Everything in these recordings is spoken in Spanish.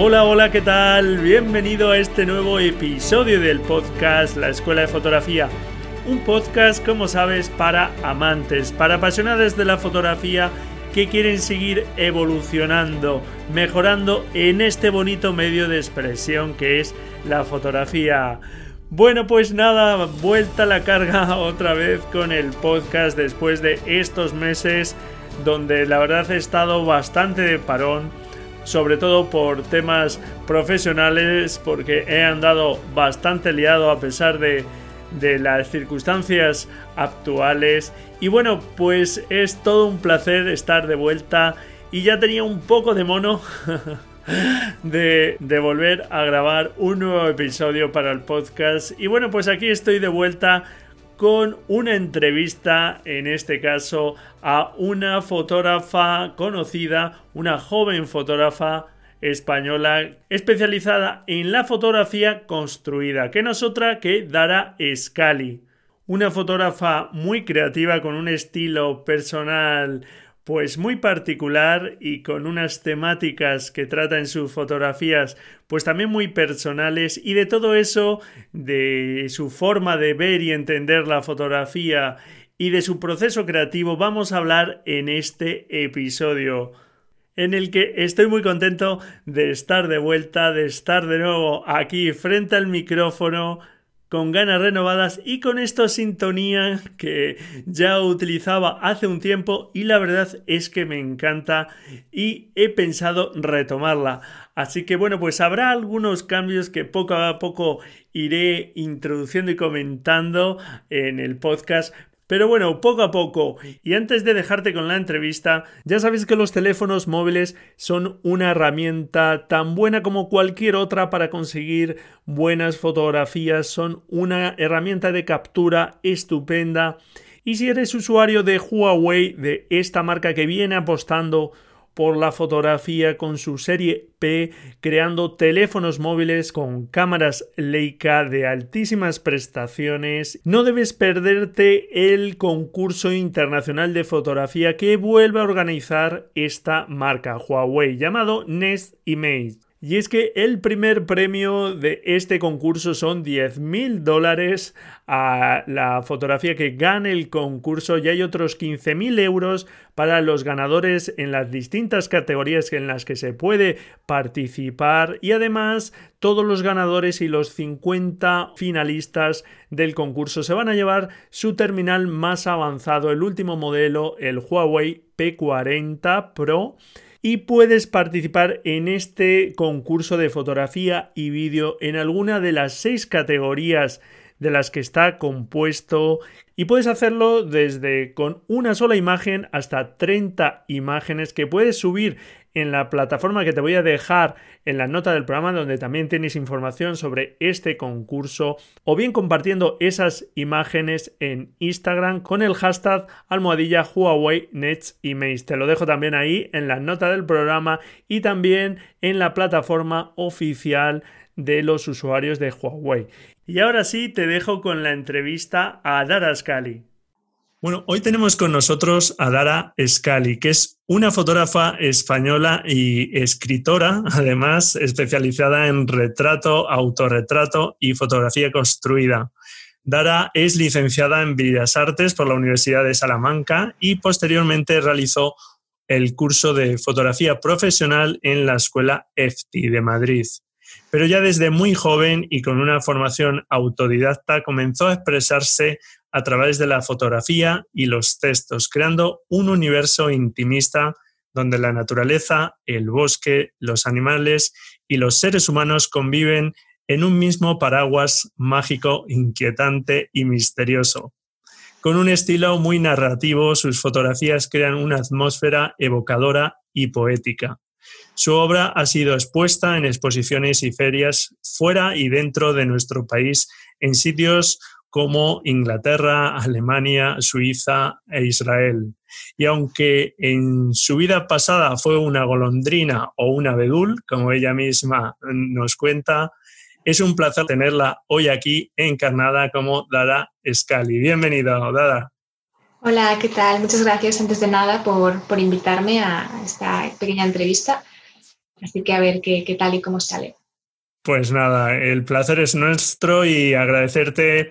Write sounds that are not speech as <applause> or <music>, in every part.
Hola, hola, ¿qué tal? Bienvenido a este nuevo episodio del podcast La Escuela de Fotografía. Un podcast, como sabes, para amantes, para apasionados de la fotografía que quieren seguir evolucionando, mejorando en este bonito medio de expresión que es la fotografía. Bueno, pues nada, vuelta a la carga <laughs> otra vez con el podcast después de estos meses donde la verdad he estado bastante de parón sobre todo por temas profesionales, porque he andado bastante liado a pesar de, las circunstancias actuales. Y bueno, pues es todo un placer estar de vuelta y ya tenía un poco de mono. <laughs> De, de, volver a grabar un nuevo episodio para el podcast. Y bueno, pues aquí estoy de vuelta con una entrevista, en este caso, a una fotógrafa conocida, una joven fotógrafa española especializada en la fotografía construida, que no es otra que Dara Scali. Una fotógrafa muy creativa con un estilo personal pues muy particular y con unas temáticas que trata en sus fotografías pues también muy personales y de todo eso, de su forma de ver y entender la fotografía y de su proceso creativo vamos a hablar en este episodio en el que estoy muy contento de estar de vuelta, de estar de nuevo aquí frente al micrófono con ganas renovadas y con esta sintonía que ya utilizaba hace un tiempo y la verdad es que me encanta y he pensado retomarla. Así que bueno, pues habrá algunos cambios que poco a poco iré introduciendo y comentando en el podcast, pero bueno, poco a poco. Y antes de dejarte con la entrevista, ya sabéis que los teléfonos móviles son una herramienta tan buena como cualquier otra para conseguir buenas fotografías. Son una herramienta de captura estupenda. Y si eres usuario de Huawei, de esta marca que viene apostando por la fotografía con su serie P, creando teléfonos móviles con cámaras Leica de altísimas prestaciones. No debes perderte el concurso internacional de fotografía que vuelve a organizar esta marca Huawei llamado Nest Image. Y es que el primer premio de este concurso son 10.000 dólares a la fotografía que gane el concurso. Y hay otros 15.000 euros para los ganadores en las distintas categorías en las que se puede participar. Y además todos los ganadores y los 50 finalistas del concurso se van a llevar su terminal más avanzado, el último modelo, el Huawei P40 Pro y puedes participar en este concurso de fotografía y vídeo en alguna de las seis categorías de las que está compuesto y puedes hacerlo desde con una sola imagen hasta 30 imágenes que puedes subir en la plataforma que te voy a dejar en la nota del programa donde también tienes información sobre este concurso o bien compartiendo esas imágenes en Instagram con el hashtag almohadilla Huawei Nets. Te lo dejo también ahí en la nota del programa y también en la plataforma oficial de los usuarios de Huawei. Y ahora sí te dejo con la entrevista a Dara Scali. Bueno, hoy tenemos con nosotros a Dara Scali, que es una fotógrafa española y escritora, <laughs> además especializada en retrato, autorretrato y fotografía construida. Dara es licenciada en Bellas Artes por la Universidad de Salamanca y posteriormente realizó el curso de fotografía profesional en la Escuela EFTI de Madrid. Pero ya desde muy joven y con una formación autodidacta comenzó a expresarse a través de la fotografía y los textos, creando un universo intimista donde la naturaleza, el bosque, los animales y los seres humanos conviven en un mismo paraguas mágico, inquietante y misterioso. Con un estilo muy narrativo, sus fotografías crean una atmósfera evocadora y poética. Su obra ha sido expuesta en exposiciones y ferias fuera y dentro de nuestro país en sitios como Inglaterra, Alemania, Suiza e Israel. Y aunque en su vida pasada fue una golondrina o un abedul, como ella misma nos cuenta, es un placer tenerla hoy aquí encarnada como Dada Scali. Bienvenida, Dada. Hola, ¿qué tal? Muchas gracias antes de nada por, por invitarme a esta pequeña entrevista. Así que a ver qué, qué tal y cómo sale. Pues nada, el placer es nuestro y agradecerte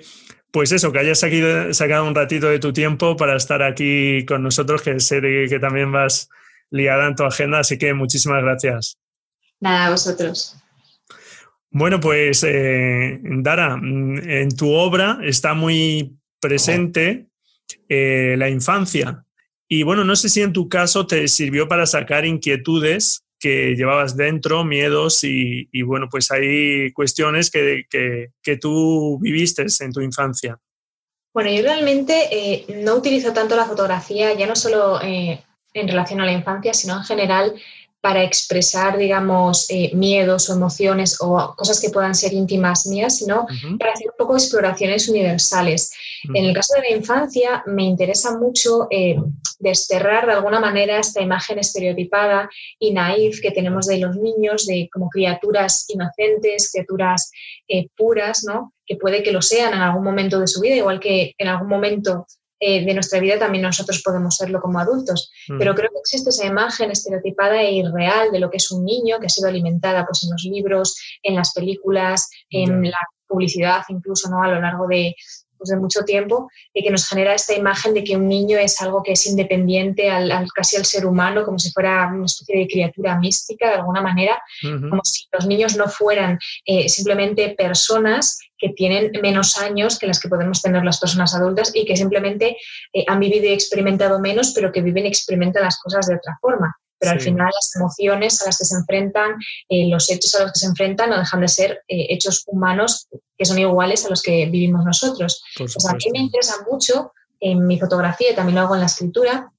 pues eso, que hayas sacado un ratito de tu tiempo para estar aquí con nosotros, que sé que también vas liada en tu agenda, así que muchísimas gracias. Nada, a vosotros. Bueno, pues eh, Dara, en tu obra está muy presente eh, la infancia. Y bueno, no sé si en tu caso te sirvió para sacar inquietudes que llevabas dentro, miedos y, bueno, pues hay cuestiones que, que, tú viviste en tu infancia. Bueno, yo realmente eh, no utilizo tanto la fotografía, ya no solo eh, en relación a la infancia, sino en general para expresar, digamos, eh, miedos o emociones o cosas que puedan ser íntimas mías, sino para hacer un poco exploraciones universales. En el caso de la infancia, me interesa mucho eh, desterrar de alguna manera esta imagen estereotipada y naif que tenemos de los niños, de como criaturas inocentes, criaturas eh, puras, ¿no? que puede que lo sean en algún momento de su vida, igual que en algún momento eh, de nuestra vida también nosotros podemos serlo como adultos. Mm. Pero creo que existe esa imagen estereotipada e irreal de lo que es un niño que ha sido alimentada pues, en los libros, en las películas, en la publicidad incluso ¿no? a lo largo de, pues, de mucho tiempo y que nos genera esta imagen de que un niño es algo que es independiente al, casi al ser humano, como si fuera una especie de criatura mística de alguna manera, como si los niños no fueran eh, simplemente personas que tienen menos años que las que podemos tener las personas adultas y que simplemente eh, han vivido y experimentado menos, pero que viven y experimentan las cosas de otra forma. Pero al final las emociones a las que se enfrentan, eh, los hechos a los que se enfrentan no dejan de ser eh, hechos humanos que son iguales a los que vivimos nosotros. Pues a mí me interesa mucho en mi fotografía y también lo hago en la escritura,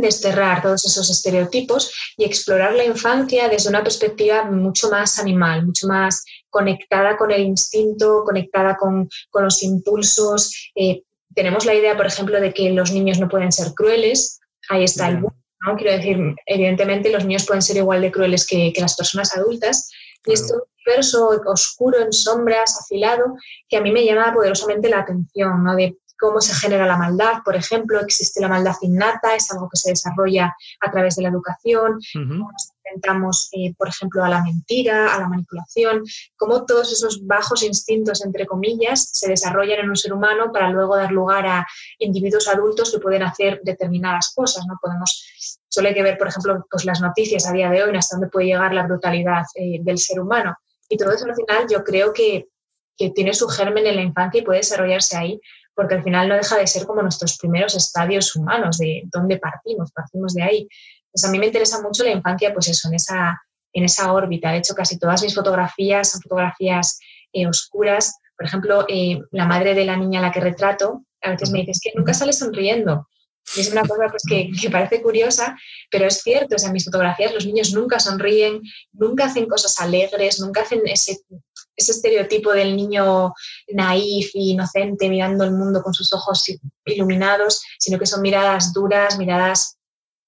desterrar todos esos estereotipos y explorar la infancia desde una perspectiva mucho más animal, mucho más conectada con el instinto, conectada con, con los impulsos. Eh, tenemos la idea, por ejemplo, de que los niños no pueden ser crueles. Ahí está el ¿no? Quiero decir, evidentemente los niños pueden ser igual de crueles que, que las personas adultas. Y es un universo oscuro, en sombras, afilado, que a mí me llama poderosamente la atención, ¿no? De cómo se genera la maldad, por ejemplo, existe la maldad innata, es algo que se desarrolla a través de la educación, cómo nos enfrentamos, eh, por ejemplo, a la mentira, a la manipulación, cómo todos esos bajos instintos, entre comillas, se desarrollan en un ser humano para luego dar lugar a individuos adultos que pueden hacer determinadas cosas, ¿no? Podemos, solo hay que ver, por ejemplo, pues las noticias a día de hoy, hasta dónde puede llegar la brutalidad eh, del ser humano. Y todo eso al final yo creo que, que tiene su germen en la infancia y puede desarrollarse ahí porque al final no deja de ser como nuestros primeros estadios humanos, de dónde partimos, partimos de ahí. Pues a mí me interesa mucho la infancia, pues eso, en esa, en esa órbita. De hecho, casi todas mis fotografías son fotografías eh, oscuras. Por ejemplo, eh, la madre de la niña a la que retrato, a veces me dice, es que nunca sale sonriendo. Y es una cosa pues, que, que, parece curiosa, pero es cierto. O sea, en mis fotografías los niños nunca sonríen, nunca hacen cosas alegres, nunca hacen ese ese estereotipo del niño naif e inocente mirando el mundo con sus ojos iluminados, sino que son miradas duras, miradas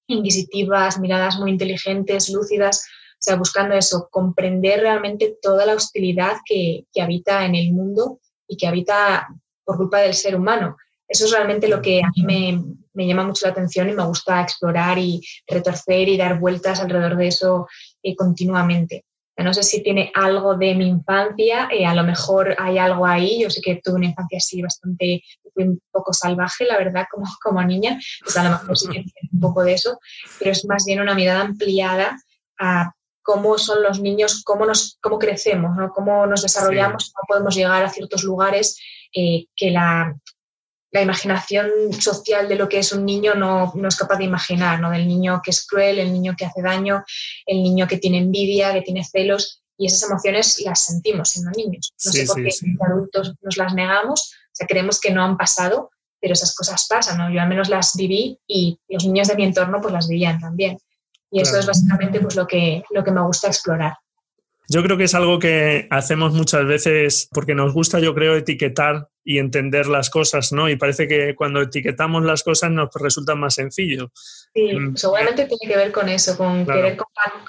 inquisitivas, miradas muy inteligentes, lúcidas, o sea, buscando eso, comprender realmente toda la hostilidad que, habita en el mundo y que habita por culpa del ser humano. Eso es realmente lo que a mí me, llama mucho la atención y me gusta explorar y retorcer y dar vueltas alrededor de eso eh, continuamente. No sé si tiene algo de mi infancia, eh, a lo mejor hay algo ahí. Yo sé que tuve una infancia así bastante, un poco salvaje, la verdad, como, <laughs> como niña. Pues a lo mejor sí que <laughs> tiene un poco de eso, pero es más bien una mirada ampliada a cómo son los niños, cómo, nos, cómo crecemos, ¿no? cómo nos desarrollamos, cómo podemos llegar a ciertos lugares eh, que la, la, imaginación social de lo que es un niño no, no, es capaz de imaginar, ¿no? del niño que es cruel, el niño que hace daño, el niño que tiene envidia, que tiene celos, y esas emociones las sentimos siendo niños. No sé por qué sí, adultos nos las negamos, o sea, creemos que no han pasado, pero esas cosas pasan, ¿no? Yo al menos las viví y los niños de mi entorno pues las vivían también. Y eso es básicamente pues, lo, que, lo que me gusta explorar. Yo creo que es algo que hacemos muchas veces porque nos gusta, yo creo, etiquetar y entender las cosas, ¿no? Y parece que cuando etiquetamos las cosas nos resulta más sencillo. Sí, mm. seguramente tiene que ver con eso, con querer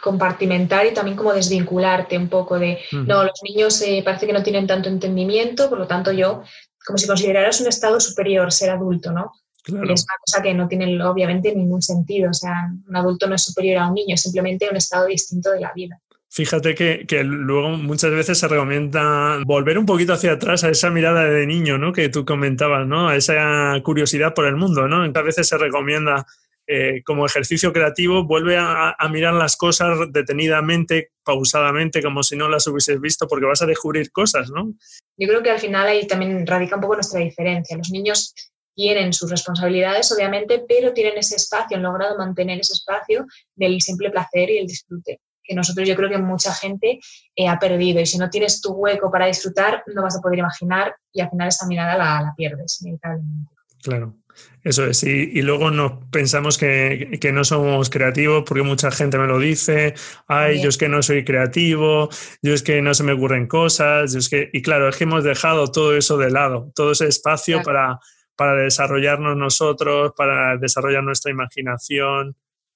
compartimentar y también como desvincularte un poco de, no, los niños eh, parece que no tienen tanto entendimiento, por lo tanto yo, como si consideraras un estado superior ser adulto, ¿no? Es una cosa que no tiene obviamente ningún sentido. O sea, un adulto no es superior a un niño, es simplemente un estado distinto de la vida. Fíjate que, luego muchas veces se recomienda volver un poquito hacia atrás a esa mirada de niño, ¿no? Que tú comentabas, ¿no? A esa curiosidad por el mundo, ¿no? A veces se recomienda eh, como ejercicio creativo, vuelve a, a, mirar las cosas detenidamente, pausadamente, como si no las hubieses visto, porque vas a descubrir cosas, ¿no? Yo creo que al final ahí también radica un poco nuestra diferencia. Los niños tienen sus responsabilidades, obviamente, pero tienen ese espacio, han logrado mantener ese espacio del simple placer y el disfrute, que nosotros yo creo que mucha gente eh, ha perdido. Y si no tienes tu hueco para disfrutar, no vas a poder imaginar y al final esa mirada la, la pierdes, inevitablemente. Claro. Eso es, y, y luego nos pensamos que, que, no somos creativos porque mucha gente me lo dice, ay, yo es que no soy creativo, yo es que no se me ocurren cosas, yo es que, y claro, es que hemos dejado todo eso de lado, todo ese espacio claro. para, para desarrollarnos nosotros, para desarrollar nuestra imaginación,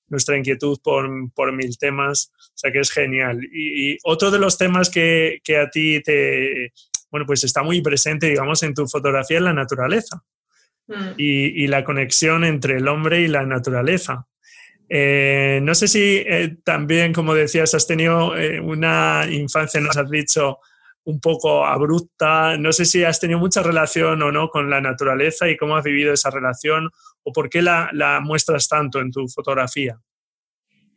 nuestra inquietud por, por mil temas. O sea que es genial. Y, y otro de los temas que, que, a ti te, bueno, pues está muy presente, digamos, en tu fotografía es la naturaleza mm. y, y, la conexión entre el hombre y la naturaleza. Eh, no sé si eh, también, como decías, has tenido eh, una infancia, nos has dicho, un poco abrupta. No sé si has tenido mucha relación o no con la naturaleza y cómo has vivido esa relación o por qué la, la muestras tanto en tu fotografía.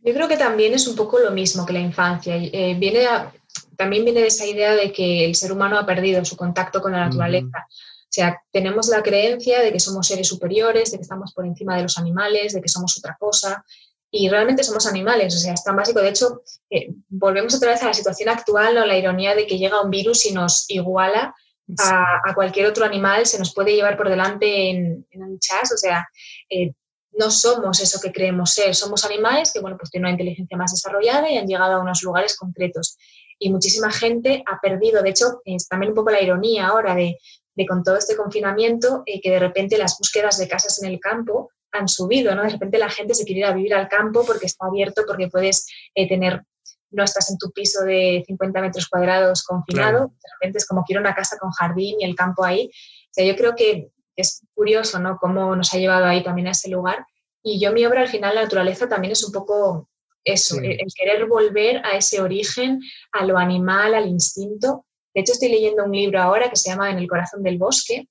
Yo creo que también es un poco lo mismo que la infancia. Eh, viene a, también viene de esa idea de que el ser humano ha perdido su contacto con la naturaleza. Uh -huh. O sea, tenemos la creencia de que somos seres superiores, de que estamos por encima de los animales, de que somos otra cosa, y realmente somos animales, o sea, es tan básico. De hecho, eh, volvemos otra vez a la situación actual, ¿no? la ironía de que llega un virus y nos iguala a, a cualquier otro animal, se nos puede llevar por delante en, en un chas, o sea, eh, no somos eso que creemos ser, somos animales que, bueno, pues tienen una inteligencia más desarrollada y han llegado a unos lugares concretos. Y muchísima gente ha perdido, de hecho, es también un poco la ironía ahora de, de con todo este confinamiento, eh, que de repente las búsquedas de casas en el campo han subido, ¿no? De repente la gente se quiere ir a vivir al campo porque está abierto, porque puedes eh, tener, no estás en tu piso de 50 metros cuadrados confinado, claro. de repente es como quiero una casa con jardín y el campo ahí. O sea, yo creo que es curioso, ¿no? Cómo nos ha llevado ahí también a ese lugar. Y yo mi obra al final, la naturaleza también es un poco eso, sí. el, el querer volver a ese origen, a lo animal, al instinto. De hecho, estoy leyendo un libro ahora que se llama En el corazón del bosque,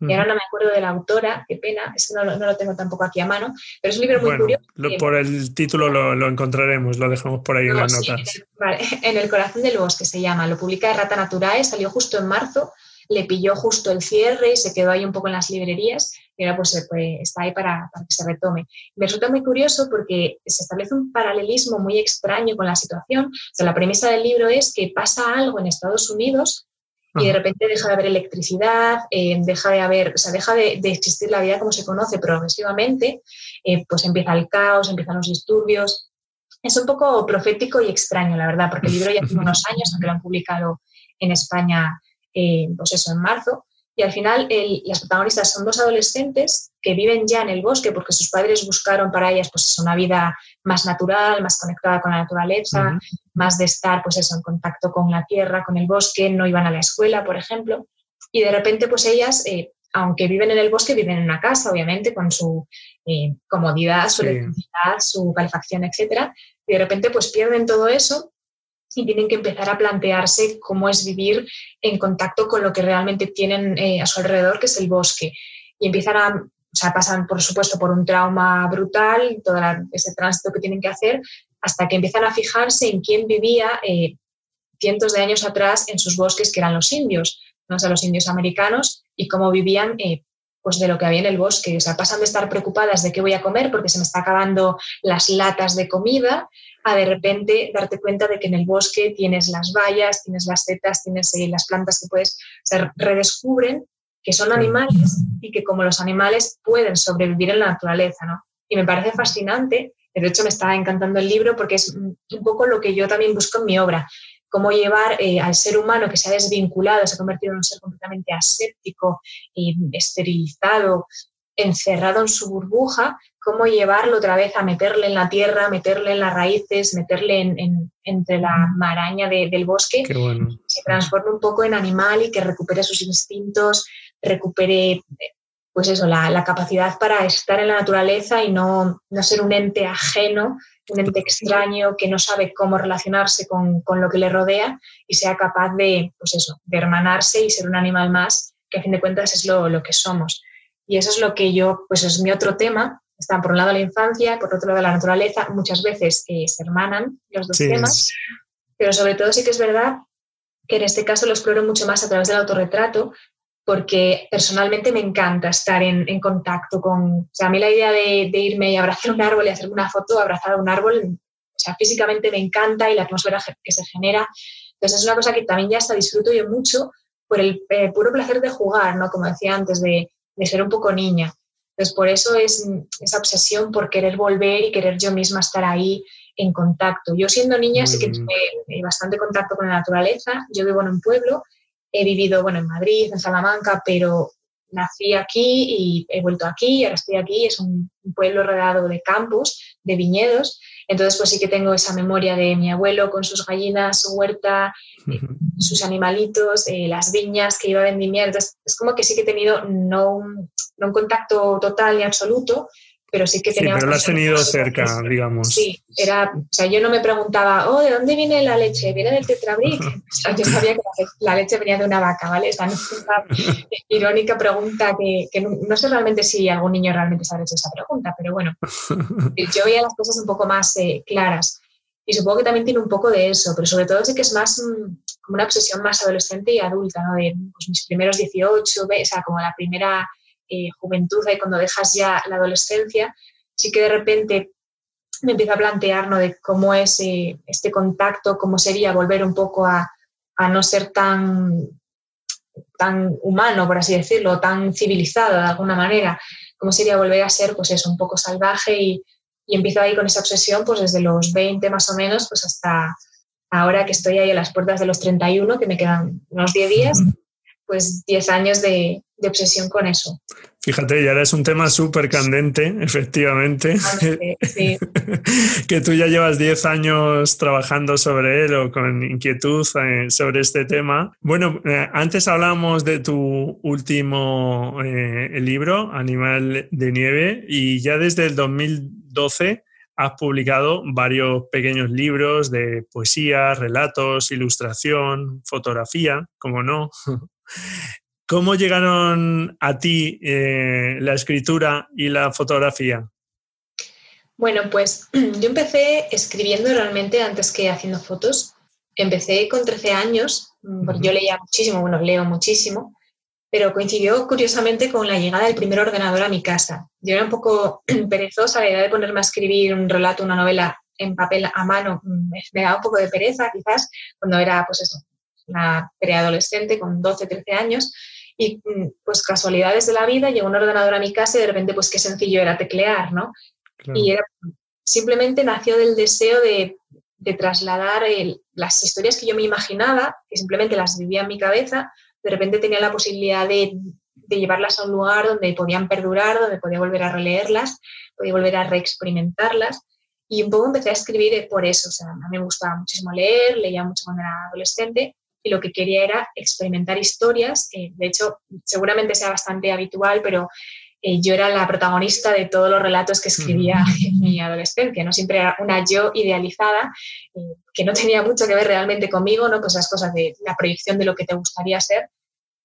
y ahora no me acuerdo de la autora, qué pena, es que no, no, lo tengo tampoco aquí a mano, pero es un libro muy bueno, curioso. Lo, por el título lo, lo, encontraremos, lo dejamos por ahí no, en las sí, notas. En el, vale, <laughs> en el corazón del bosque se llama, lo publica Rata Naturae, salió justo en marzo, le pilló justo el cierre y se quedó ahí un poco en las librerías y ahora pues, pues está ahí para, para, que se retome. Me resulta muy curioso porque se establece un paralelismo muy extraño con la situación. O sea, la premisa del libro es que pasa algo en Estados Unidos y de repente deja de haber electricidad, eh, deja de haber, o sea, deja de, de, existir la vida como se conoce progresivamente, eh, pues empieza el caos, empiezan los disturbios. Es un poco profético y extraño, la verdad, porque el libro ya tiene <laughs> unos años, aunque lo han publicado en España, eh, pues eso, en marzo, y al final el, las protagonistas son dos adolescentes que viven ya en el bosque porque sus padres buscaron para ellas pues una vida más natural, más conectada con la naturaleza, uh -huh. más de estar pues eso, en contacto con la tierra, con el bosque, no iban a la escuela, por ejemplo, y de repente pues ellas, eh, aunque viven en el bosque, viven en una casa, obviamente, con su eh, comodidad, su sí. electricidad, su calefacción, etcétera, y de repente pues pierden todo eso y tienen que empezar a plantearse cómo es vivir en contacto con lo que realmente tienen eh, a su alrededor, que es el bosque. Y empiezan a, o sea, pasan por supuesto por un trauma brutal, todo ese tránsito que tienen que hacer, hasta que empiezan a fijarse en quién vivía eh, cientos de años atrás en sus bosques, que eran los indios, no o los indios americanos, y cómo vivían eh, pues de lo que había en el bosque. O sea, pasan de estar preocupadas de qué voy a comer porque se me está acabando las latas de comida, a de repente darte cuenta de que en el bosque tienes las bayas, tienes las setas, tienes eh, las plantas que puedes, se redescubren que son animales y que como los animales pueden sobrevivir en la naturaleza, ¿no? Y me parece fascinante, de hecho me está encantando el libro porque es un poco lo que yo también busco en mi obra, cómo llevar eh, al ser humano que se ha desvinculado, se ha convertido en un ser completamente aséptico, y esterilizado, encerrado en su burbuja, cómo llevarlo otra vez a meterle en la tierra, meterle en las raíces, meterle en, entre la maraña del bosque, se transforme un poco en animal y que recupere sus instintos, recupere pues eso, la, capacidad para estar en la naturaleza y no, no, ser un ente ajeno, un ente extraño que no sabe cómo relacionarse con, con, lo que le rodea y sea capaz de, pues eso, de hermanarse y ser un animal más, que a fin de cuentas es lo, lo que somos. Y eso es lo que yo, pues es mi otro tema. Está por un lado la infancia, por otro lado la naturaleza. Muchas veces eh, se hermanan los dos temas, pero sobre todo sí que es verdad que en este caso lo exploro mucho más a través del autorretrato, porque personalmente me encanta estar en, contacto con, o sea, a mí la idea de, irme y abrazar un árbol y hacer una foto abrazada a un árbol, o sea, físicamente me encanta y la atmósfera que se genera. Entonces es una cosa que también ya hasta disfruto yo mucho por el eh, puro placer de jugar, ¿no? Como decía antes, de, de, ser un poco niña. Entonces por eso es esa obsesión por querer volver y querer yo misma estar ahí en contacto. Yo siendo niña sí que tuve bastante contacto con la naturaleza. Yo vivo en un pueblo He vivido, bueno, en Madrid, en Salamanca, pero nací aquí y he vuelto aquí, ahora estoy aquí, es un, pueblo rodeado de campos, de viñedos, entonces pues sí que tengo esa memoria de mi abuelo con sus gallinas, su huerta, eh, sus animalitos, eh, las viñas que iba a vendimiar, entonces es como que sí que he tenido no no un contacto total ni absoluto, pero sí que tenía... Sí, pero lo has tenido cerca, digamos. Sí, era, o sea, yo no me preguntaba, oh, ¿de dónde viene la leche? ¿Viene del tetrabric? <laughs> o sea, yo sabía que la leche venía de una vaca, ¿vale? Esa no es una <laughs> irónica pregunta que, que no, sé realmente si algún niño realmente sabe hecho esa pregunta, pero bueno, <laughs> yo veía las cosas un poco más eh, claras. Y supongo que también tiene un poco de eso, pero sobre todo sí que es más como una obsesión más adolescente y adulta, ¿no? De pues, mis primeros 18, o sea, como la primera eh, juventud, y cuando dejas ya la adolescencia, sí que de repente me empiezo a plantear ¿no? de cómo es eh, este contacto, cómo sería volver un poco a, no ser tan, tan humano, por así decirlo, tan civilizado de alguna manera, cómo sería volver a ser, pues eso, un poco salvaje y, y empiezo ahí con esa obsesión, pues desde los 20 más o menos, pues hasta ahora que estoy ahí a las puertas de los 31, que me quedan unos 10 días, pues 10 años de, obsesión con eso. Fíjate, ya es un tema súper candente, efectivamente. Sí. <laughs> que tú ya llevas 10 años trabajando sobre él o con inquietud eh, sobre este tema. Bueno, eh, antes hablamos de tu último eh, libro, Animal de Nieve, y ya desde el 2012 has publicado varios pequeños libros de poesía, relatos, ilustración, fotografía, como no. ¿Cómo llegaron a ti eh, la escritura y la fotografía? Bueno, pues <clears throat> yo empecé escribiendo realmente antes que haciendo fotos. Empecé con 13 años, porque yo leía muchísimo, bueno, leo muchísimo, pero coincidió curiosamente con la llegada del primer ordenador a mi casa. Yo era un poco <clears throat> perezosa, la idea de ponerme a escribir un relato, una novela en papel a mano, me daba un poco de pereza quizás cuando era, pues eso, una preadolescente con 12, 13 años, y mm, pues casualidades de la vida, llegó un ordenador a mi casa y de repente pues qué sencillo era teclear, ¿no? Y era, simplemente nació del deseo de, de trasladar las historias que yo me imaginaba, que simplemente las vivía en mi cabeza, de repente tenía la posibilidad de, de llevarlas a un lugar donde podían perdurar, donde podía volver a releerlas, podía volver a reexperimentarlas. Y un poco empecé a escribir por eso. O sea, a mí me gustaba muchísimo leer, leía mucho cuando era adolescente y lo que quería era experimentar historias. de hecho, seguramente sea bastante habitual, pero eh, yo era la protagonista de todos los relatos que escribía <laughs> en mi adolescencia, ¿no? Siempre era una yo idealizada, eh, que no tenía mucho que ver realmente conmigo, ¿no? Pues las cosas de la proyección de lo que te gustaría ser.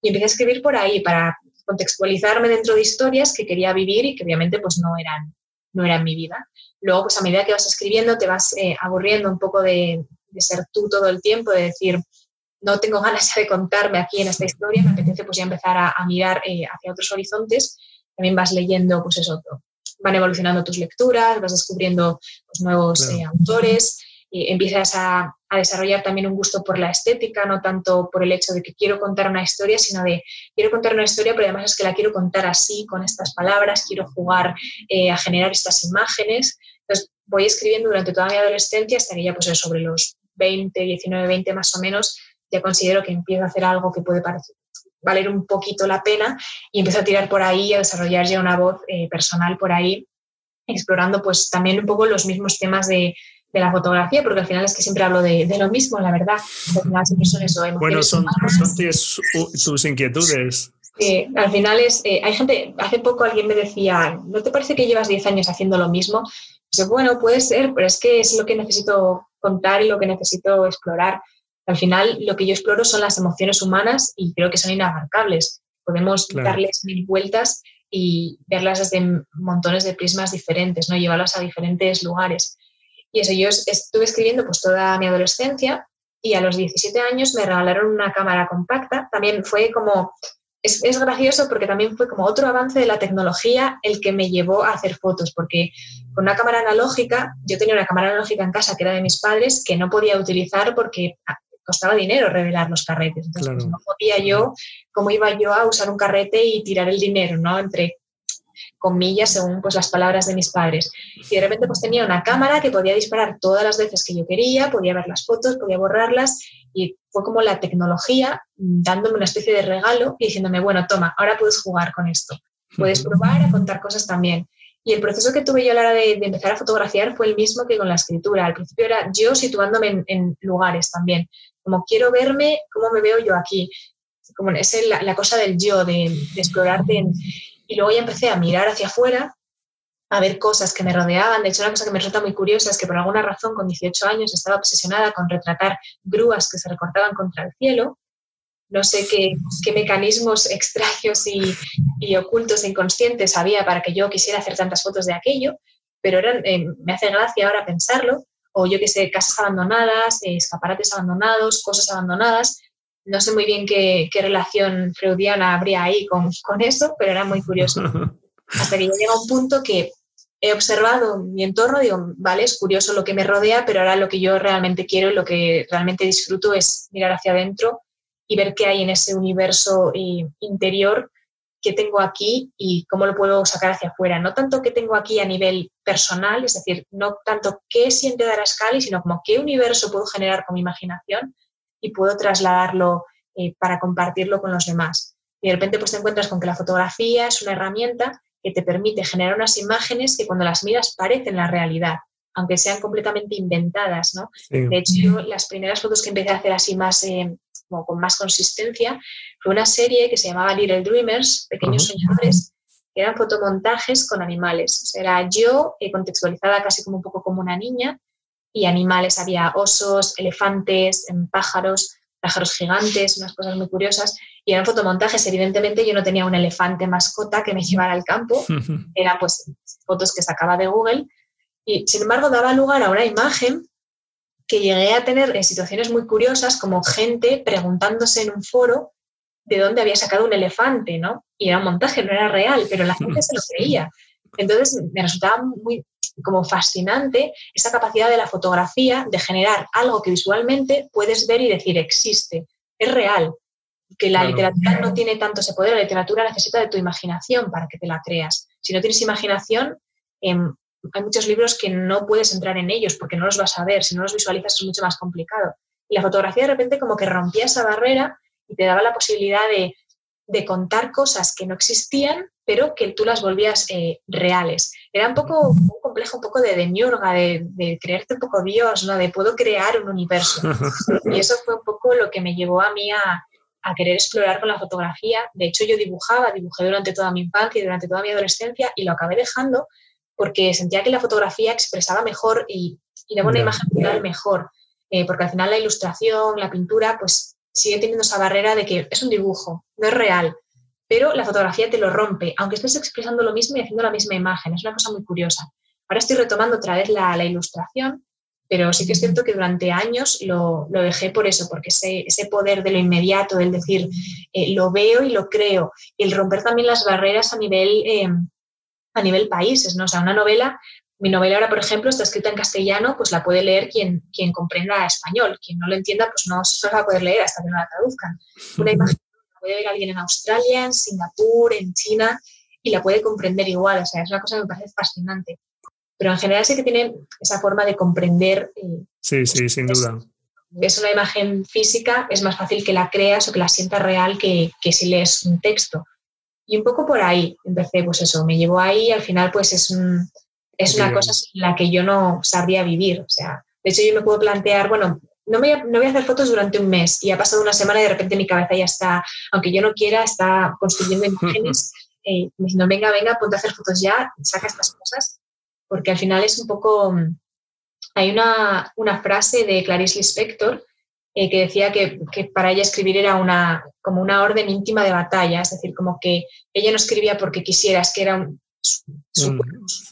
Y empecé a escribir por ahí para contextualizarme dentro de historias que quería vivir y que obviamente pues no eran no era mi vida. Luego, pues a medida que vas escribiendo, te vas eh, aburriendo un poco de, ser tú todo el tiempo, de decir, no tengo ganas de contarme aquí en esta historia, me apetece pues ya empezar a, mirar eh, hacia otros horizontes. También vas leyendo, pues eso, van evolucionando tus lecturas, vas descubriendo pues, nuevos eh, autores, y empiezas a, desarrollar también un gusto por la estética, no tanto por el hecho de que quiero contar una historia, sino de quiero contar una historia, pero además es que la quiero contar así, con estas palabras, quiero jugar eh, a generar estas imágenes. Entonces voy escribiendo durante toda mi adolescencia hasta que ya pues sobre los 20, 19, 20 más o menos, ya considero que empiezo a hacer algo que puede parecer, valer un poquito la pena y empiezo a tirar por ahí, a desarrollar ya una voz eh, personal por ahí, explorando pues también un poco los mismos temas de, de la fotografía, porque al final es que siempre hablo de, de lo mismo, la verdad. Son eso. Bueno, son, son tus, inquietudes. Sí, al final es, eh, hay gente, hace poco alguien me decía, ¿no te parece que llevas 10 años haciendo lo mismo? Pues, bueno, puede ser, pero es que es lo que necesito contar y lo que necesito explorar. Al final, lo que yo exploro son las emociones humanas y creo que son inabarcables. Podemos darles mil vueltas y verlas desde montones de prismas diferentes, ¿no? llevarlas a diferentes lugares. Y eso, yo estuve escribiendo pues toda mi adolescencia y a los 17 años me regalaron una cámara compacta. También fue como, es, es, gracioso porque también fue como otro avance de la tecnología el que me llevó a hacer fotos, porque con una cámara analógica, yo tenía una cámara analógica en casa que era de mis padres, que no podía utilizar porque costaba dinero revelar los carretes. Entonces, pues, no podía yo, cómo iba yo a usar un carrete y tirar el dinero, ¿no? Entre comillas, según pues, las palabras de mis padres. Y de repente pues tenía una cámara que podía disparar todas las veces que yo quería, podía ver las fotos, podía borrarlas y fue como la tecnología dándome una especie de regalo y diciéndome, bueno, toma, ahora puedes jugar con esto, puedes probar a contar cosas también. Y el proceso que tuve yo a la hora de, empezar a fotografiar fue el mismo que con la escritura. Al principio era yo situándome en, lugares también, como quiero verme, cómo me veo yo aquí. Como es la, cosa del yo, de, explorarte y luego ya empecé a mirar hacia afuera, a ver cosas que me rodeaban. De hecho, una cosa que me resulta muy curiosa es que por alguna razón con 18 años estaba obsesionada con retratar grúas que se recortaban contra el cielo. No sé qué, qué mecanismos <laughs> extraños y, y, ocultos e inconscientes había para que yo quisiera hacer tantas fotos de aquello, pero eran, eh, me hace gracia ahora pensarlo. O yo qué sé, casas abandonadas, eh, escaparates abandonados, cosas abandonadas no sé muy bien qué, relación freudiana habría ahí con, eso, pero era muy curioso. <laughs> Hasta que yo llega un punto que he observado mi entorno, digo, vale, es curioso lo que me rodea, pero ahora lo que yo realmente quiero y lo que realmente disfruto es mirar hacia adentro y ver qué hay en ese universo eh, interior que tengo aquí y cómo lo puedo sacar hacia afuera. No tanto que tengo aquí a nivel personal, es decir, no tanto qué siente Darascali, sino como qué universo puedo generar con mi imaginación y puedo trasladarlo eh, para compartirlo con los demás. Y de repente pues te encuentras con que la fotografía es una herramienta que te permite generar unas imágenes que cuando las miras parecen la realidad, aunque sean completamente inventadas, ¿no? De hecho, las primeras fotos que empecé a hacer así más, eh, con más consistencia, fue una serie que se llamaba Little Dreamers, Pequeños Soñadores, que eran fotomontajes con animales. era yo eh, contextualizada casi como un poco como una niña, y animales, había osos, elefantes, em, pájaros, pájaros gigantes, unas cosas muy curiosas. Y eran fotomontajes, evidentemente yo no tenía un elefante mascota que me <laughs> llevara al campo, <laughs> eran pues fotos que sacaba de Google. Y sin embargo daba lugar a una imagen que llegué a tener en situaciones muy curiosas, como gente preguntándose en un foro de dónde había sacado un elefante, ¿no? Y era un montaje, no era real, pero la gente se lo <laughs> creía. Entonces me resultaba muy como fascinante esa capacidad de la fotografía de generar algo que visualmente puedes ver y decir existe, es real. Que la literatura no tiene tanto ese poder, la literatura necesita de tu imaginación para que te la creas. Si no tienes imaginación, em, hay muchos libros que no puedes entrar en ellos porque no los vas a ver, si no los visualizas es mucho más complicado. Y la fotografía de repente como que rompía esa barrera y te daba la posibilidad de, de contar cosas que no existían pero que tú las volvías eh, reales. Era un poco un complejo, un poco de demiurga, de, de, creerte un poco Dios, ¿no? de puedo crear un universo. <laughs> Y eso fue un poco lo que me llevó a mí a, a querer explorar con la fotografía. De hecho, yo dibujaba, dibujé durante toda mi infancia y durante toda mi adolescencia y lo acabé dejando porque sentía que la fotografía expresaba mejor y, y daba una imagen final mejor. Eh, porque al final la ilustración, la pintura, pues sigue teniendo esa barrera de que es un dibujo, no es real pero la fotografía te lo rompe, aunque estés expresando lo mismo y haciendo la misma imagen. Es una cosa muy curiosa. Ahora estoy retomando otra vez la, ilustración, pero sí que es cierto que durante años lo, dejé por eso, porque ese, ese, poder de lo inmediato, del decir, eh, lo veo y lo creo, y el romper también las barreras a nivel, eh, a nivel países, ¿no? O sea, una novela mi novela ahora, por ejemplo, está escrita en castellano, pues la puede leer quien, quien comprenda español. Quien no lo entienda, pues no se va a poder leer hasta que no la traduzcan. Una imagen la puede ver alguien en Australia, en Singapur, en China, y la puede comprender igual. O sea, es una cosa que me parece fascinante. Pero en general sí que tiene esa forma de comprender. Eh, sí, sí, sin duda. Es una imagen física, es más fácil que la creas o que la sientas real que, que si lees un texto. Y un poco por ahí empecé, pues eso, me llevó ahí y al final pues es un es una cosa en la que yo no sabría vivir. O sea, de hecho, yo me puedo plantear, bueno, no, me, no voy a hacer fotos durante un mes y ha pasado una semana y de repente mi cabeza ya está, aunque yo no quiera, está construyendo <laughs> imágenes, eh, diciendo, venga, venga, ponte a hacer fotos ya, saca estas cosas, porque al final es un poco... Hay una, una frase de Clarice Lispector eh, que decía que, que, para ella escribir era una, como una orden íntima de batalla, es decir, como que ella no escribía porque quisiera, es que era un, su, mm.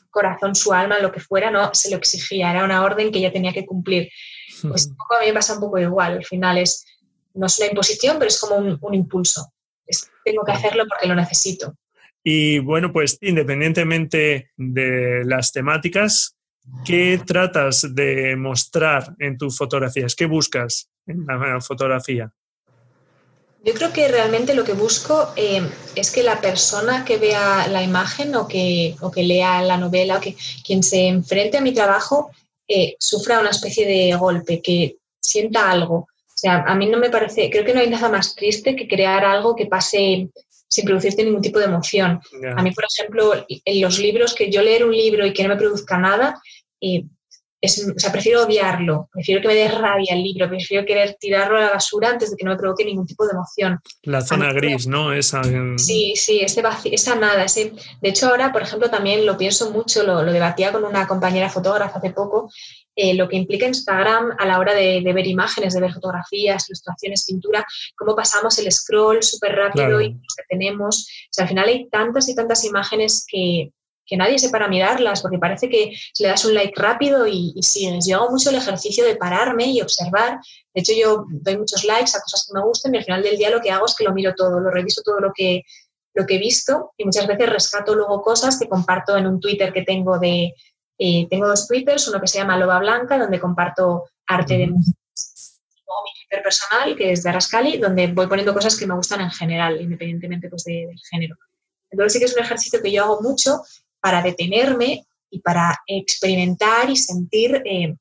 corazón, su alma, lo que fuera, no se lo exigía, era una orden que ella tenía que cumplir. Pues a mí me pasa un poco igual, al final es, no es una imposición, pero es como un, impulso. tengo que hacerlo porque lo necesito. Y bueno, pues independientemente de las temáticas, ¿qué tratas de mostrar en tus fotografías? ¿Qué buscas en la fotografía? Yo creo que realmente lo que busco eh, es que la persona que vea la imagen o que, o que lea la novela o que quien se enfrente a mi trabajo eh, sufra una especie de golpe, que sienta algo. O sea, a mí no me parece, creo que no hay nada más triste que crear algo que pase sin producirte ningún tipo de emoción. A mí, por ejemplo, en los libros, que yo leer un libro y que no me produzca nada, eh, o sea, prefiero odiarlo, prefiero que me dé rabia el libro, prefiero querer tirarlo a la basura antes de que no me provoque ningún tipo de emoción. La zona gris, ¿no? Esa, Sí, sí, ese esa nada. Ese, de hecho, ahora, por ejemplo, también lo pienso mucho, lo, debatía con una compañera fotógrafa hace poco, eh, lo que implica Instagram a la hora de, ver imágenes, de ver fotografías, ilustraciones, pintura, cómo pasamos el scroll súper rápido y nos detenemos. O sea, al final hay tantas y tantas imágenes que, que nadie se para mirarlas, porque parece que le das un like rápido y, sigues. Yo hago mucho el ejercicio de pararme y observar. De hecho, yo doy muchos likes a cosas que me gusten y al final del día lo que hago es que lo miro todo, lo reviso todo lo que, lo que he visto y muchas veces rescato luego cosas que comparto en un Twitter que tengo de... Eh, tengo dos Twitters, uno que se llama Loba Blanca, donde comparto arte de mujeres, luego mi Twitter personal, que es de Arascali, donde voy poniendo cosas que me gustan en general, independientemente pues, de, del género. Entonces sí que es un ejercicio que yo hago mucho para detenerme y para experimentar y sentir, eh,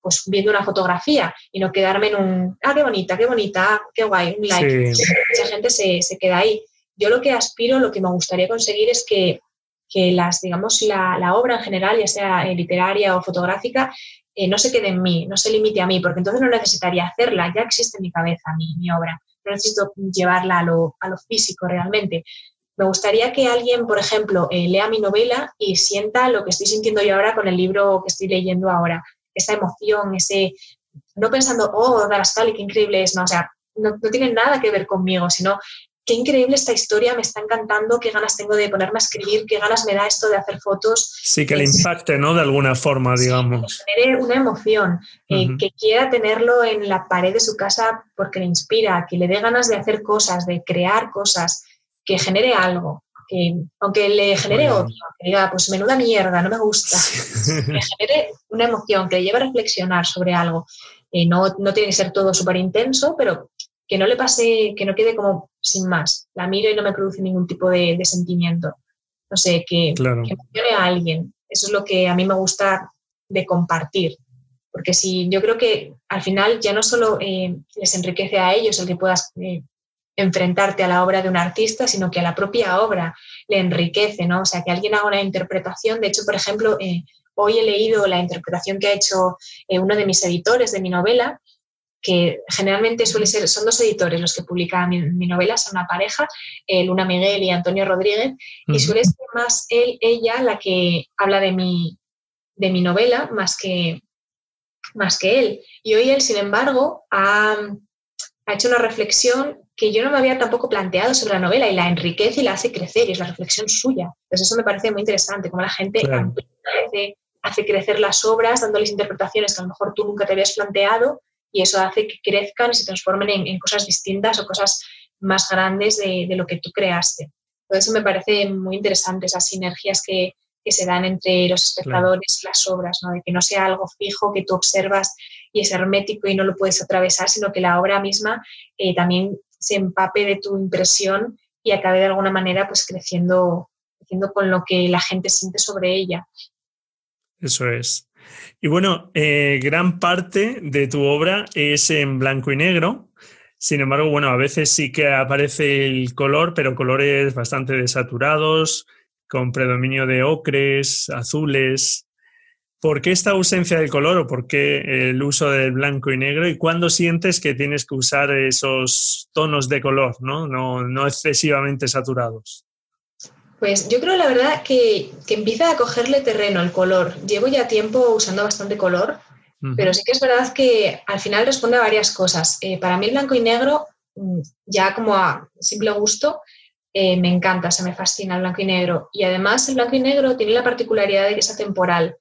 pues viendo una fotografía y no quedarme en un, ah, qué bonita, qué bonita, qué guay, un like. Mucha gente se, se, queda ahí. Yo lo que aspiro, lo que me gustaría conseguir es que, que las, digamos, la, la, obra en general, ya sea eh, literaria o fotográfica, eh, no se quede en mí, no se limite a mí, porque entonces no necesitaría hacerla, ya existe en mi cabeza mi, mi obra, no necesito llevarla a lo, a lo físico realmente. Me gustaría que alguien, por ejemplo, eh, lea mi novela y sienta lo que estoy sintiendo yo ahora con el libro que estoy leyendo ahora. Esa emoción, ese. No pensando, oh, Darascali, qué increíble es, no, o sea, no, no tiene nada que ver conmigo, sino qué increíble esta historia, me está encantando, qué ganas tengo de ponerme a escribir, qué ganas me da esto de hacer fotos. Sí, que le impacte, ¿no? De alguna forma, digamos. Que genere una emoción, eh, que quiera tenerlo en la pared de su casa porque le inspira, que le dé ganas de hacer cosas, de crear cosas, que genere algo, que aunque le genere odio, que diga, pues menuda mierda, no me gusta, que genere una emoción, que le lleve a reflexionar sobre algo. Eh, no, no, tiene que ser todo súper intenso, pero que no le pase, que no quede como sin más. La miro y no me produce ningún tipo de, sentimiento. No sé, que, emocione a alguien. Eso es lo que a mí me gusta de compartir. Porque si yo creo que al final ya no solo eh, les enriquece a ellos el que puedas eh, enfrentarte a la obra de un artista, sino que a la propia obra le enriquece, ¿no? O sea, que alguien haga una interpretación. De hecho, por ejemplo, eh, hoy he leído la interpretación que ha hecho eh, uno de mis editores de mi novela, que generalmente suele ser, son dos editores los que publican mi, novela, son una pareja, eh, Luna Miguel y Antonio Rodríguez, y suele ser más él, ella, la que habla de mi, de mi novela, más que, más que él. Y hoy él, sin embargo, ha, ha hecho una reflexión que yo no me había tampoco planteado sobre la novela y la enriquece y la hace crecer y es la reflexión suya. Entonces eso me parece muy interesante, como la gente hace crecer las obras, dándoles interpretaciones que a lo mejor tú nunca te habías planteado y eso hace que crezcan y se transformen en, cosas distintas o cosas más grandes de, lo que tú creaste. Por eso me parece muy interesante esas sinergias que, se dan entre los espectadores y las obras, ¿no? de que no sea algo fijo que tú observas y es hermético y no lo puedes atravesar, sino que la obra misma eh, también se empape de tu impresión y acabe de alguna manera pues creciendo, creciendo con lo que la gente siente sobre ella. Eso es. Y bueno, eh, gran parte de tu obra es en blanco y negro. Sin embargo, bueno, a veces sí que aparece el color, pero colores bastante desaturados, con predominio de ocres, azules. ¿Por qué esta ausencia del color o por qué el uso del blanco y negro? ¿Y cuándo sientes que tienes que usar esos tonos de color, no, no, no excesivamente saturados? Pues yo creo la verdad que, empieza a cogerle terreno el color. Llevo ya tiempo usando bastante color, pero sí que es verdad que al final responde a varias cosas. Eh, para mí el blanco y negro, mm, ya como a simple gusto, eh, me encanta, se me fascina el blanco y negro. Y además el blanco y negro tiene la particularidad de que es atemporal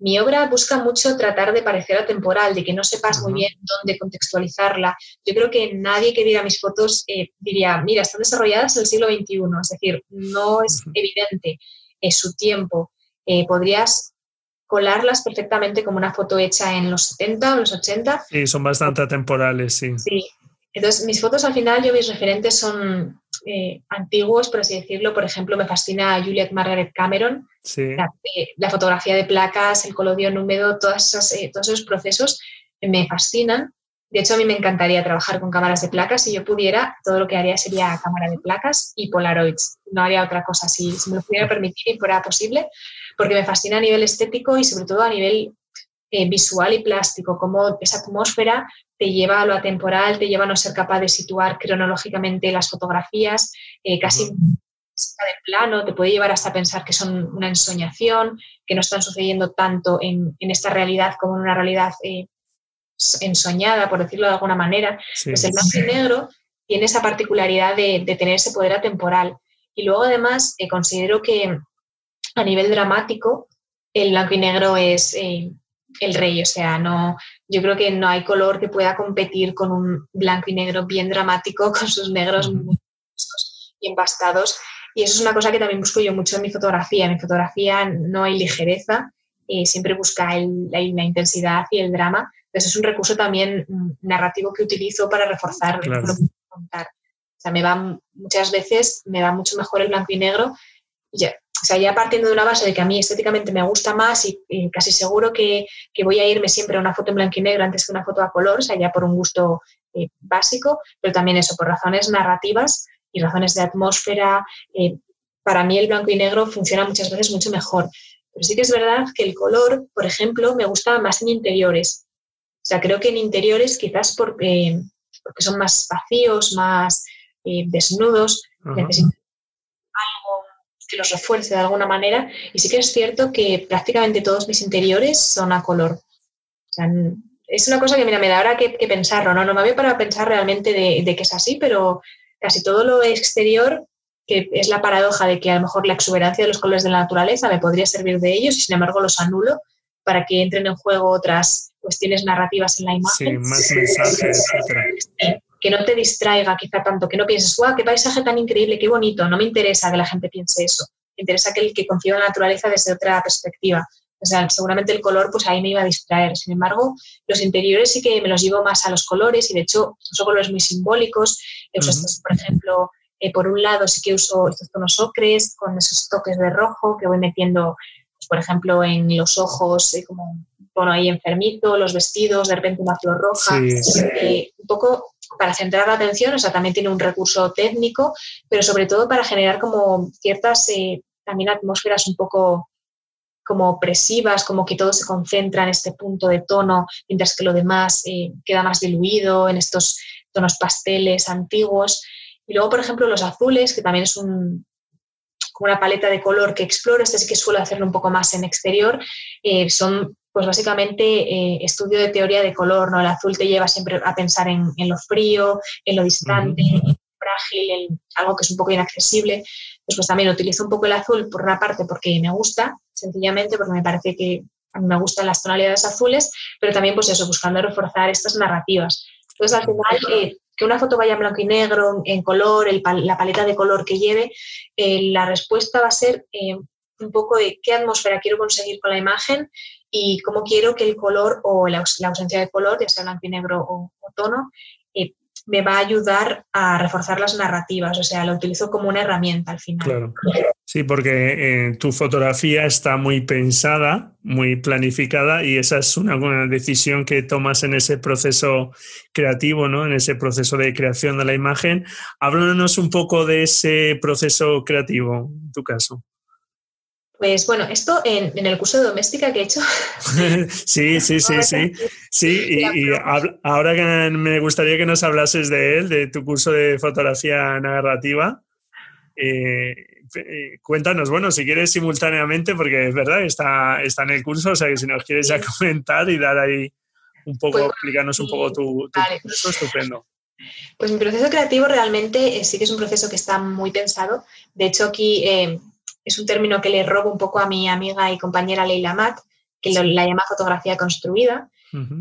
mi obra busca mucho tratar de parecer atemporal, de que no sepas muy bien dónde contextualizarla. Yo creo que nadie que viera mis fotos eh, diría, mira, están desarrolladas en el siglo XXI, es decir, no es evidente es su tiempo. Eh, podrías colarlas perfectamente como una foto hecha en los 70 o los 80. Sí, son bastante atemporales, sí. Sí, entonces, mis fotos al final, yo mis referentes son eh, antiguos, por así decirlo. Por ejemplo, me fascina Juliet Margaret Cameron. Eh, la, fotografía de placas, el colodión húmedo, todas eh, todos esos procesos me fascinan. De hecho, a mí me encantaría trabajar con cámaras de placas. Si yo pudiera, todo lo que haría sería cámara de placas y Polaroids. No haría otra cosa. Si, si me lo pudiera permitir y fuera posible, porque me fascina a nivel estético y sobre todo a nivel eh, visual y plástico, como esa atmósfera te lleva a lo atemporal, te lleva a no ser capaz de situar cronológicamente las fotografías, eh, casi de plano, te puede llevar hasta pensar que son una ensoñación, que no están sucediendo tanto en, esta realidad como en una realidad eh, ensoñada, por decirlo de alguna manera. Pues el blanco y negro tiene esa particularidad de, tener ese poder atemporal. Y luego además considero que a nivel dramático el blanco y negro es el rey, o sea, no, yo creo que no hay color que pueda competir con un blanco y negro bien dramático, con sus negros muy y empastados. Y eso es una cosa que también busco yo mucho en mi fotografía. En mi fotografía no hay ligereza, eh, siempre busca la, intensidad y el drama. Entonces es un recurso también mm, narrativo que utilizo para reforzar lo que contar. O sea, me va muchas veces, me va mucho mejor el blanco y negro. Ya, o sea, ya partiendo de una base de que a mí estéticamente me gusta más y, casi seguro que, voy a irme siempre a una foto en blanco y negro antes que una foto a color, o sea, ya por un gusto eh, básico, pero también eso, por razones narrativas y razones de atmósfera. Eh, para mí el blanco y negro funciona muchas veces mucho mejor. Pero sí que es verdad que el color, por ejemplo, me gusta más en interiores. O sea, creo que en interiores quizás porque, porque son más vacíos, más eh, desnudos, necesitan algo que los refuerce de alguna manera. Y sí que es cierto que prácticamente todos mis interiores son a color. O sea, es una cosa que mira, me da ahora que, pensarlo, ¿no? No me había para pensar realmente de, que es así, pero casi todo lo exterior, que es la paradoja de que a lo mejor la exuberancia de los colores de la naturaleza me podría servir de ellos y sin embargo los anulo para que entren en juego otras cuestiones narrativas en la imagen. Sí, más mensajes, etcétera que no te distraiga quizá tanto, que no pienses, guau, qué paisaje tan increíble, qué bonito. No me interesa que la gente piense eso. Me interesa que el que conciba la naturaleza desde otra perspectiva. O sea, seguramente el color, pues ahí me iba a distraer. Sin embargo, los interiores sí que me los llevo más a los colores y de hecho son colores muy simbólicos. Uso estos, por ejemplo, eh, por un lado sí que uso estos tonos ocres con esos toques de rojo que voy metiendo, pues, por ejemplo, en los ojos, eh, como un tono ahí enfermito, los vestidos, de repente una flor roja. Eh, un poco para centrar la atención, o sea, también tiene un recurso técnico, pero sobre todo para generar como ciertas eh, también atmósferas un poco como opresivas, como que todo se concentra en este punto de tono, mientras que lo demás eh, queda más diluido en estos tonos pasteles antiguos. Y luego, por ejemplo, los azules, que también es un, una paleta de color que exploro, este sí que suelo hacerlo un poco más en exterior, eh, son pues básicamente eh, estudio de teoría de color, ¿no? El azul te lleva siempre a pensar en, lo frío, en lo distante, en lo frágil, en algo que es un poco inaccesible. Pues, pues también utilizo un poco el azul por una parte porque me gusta, sencillamente porque me parece que a mí me gustan las tonalidades azules, pero también pues eso, buscando reforzar estas narrativas. Entonces, al final, eh, que una foto vaya en blanco y negro, en color, la paleta de color que lleve, eh, la respuesta va a ser eh, un poco de qué atmósfera quiero conseguir con la imagen y cómo quiero que el color o la, ausencia de color, ya sea blanco y negro o, tono, me va a ayudar a reforzar las narrativas, o sea, lo utilizo como una herramienta al final. Claro. Sí, porque eh, tu fotografía está muy pensada, muy planificada y esa es una, buena decisión que tomas en ese proceso creativo, ¿no? En ese proceso de creación de la imagen. Háblanos un poco de ese proceso creativo, en tu caso. Pues bueno, esto en, el curso de doméstica que he hecho. <laughs> sí, sí, sí, sí. Sí, y, ahora que me gustaría que nos hablases de él, de tu curso de fotografía narrativa. Eh, eh, cuéntanos, bueno, si quieres simultáneamente, porque es verdad, está, está en el curso, o sea que si nos quieres ya comentar y dar ahí un poco, pues, explicarnos un poco tu, proceso, estupendo. Pues mi proceso creativo realmente eh, sí que es un proceso que está muy pensado. De hecho, aquí es un término que le robo un poco a mi amiga y compañera Leila Matt, que la llama fotografía construida.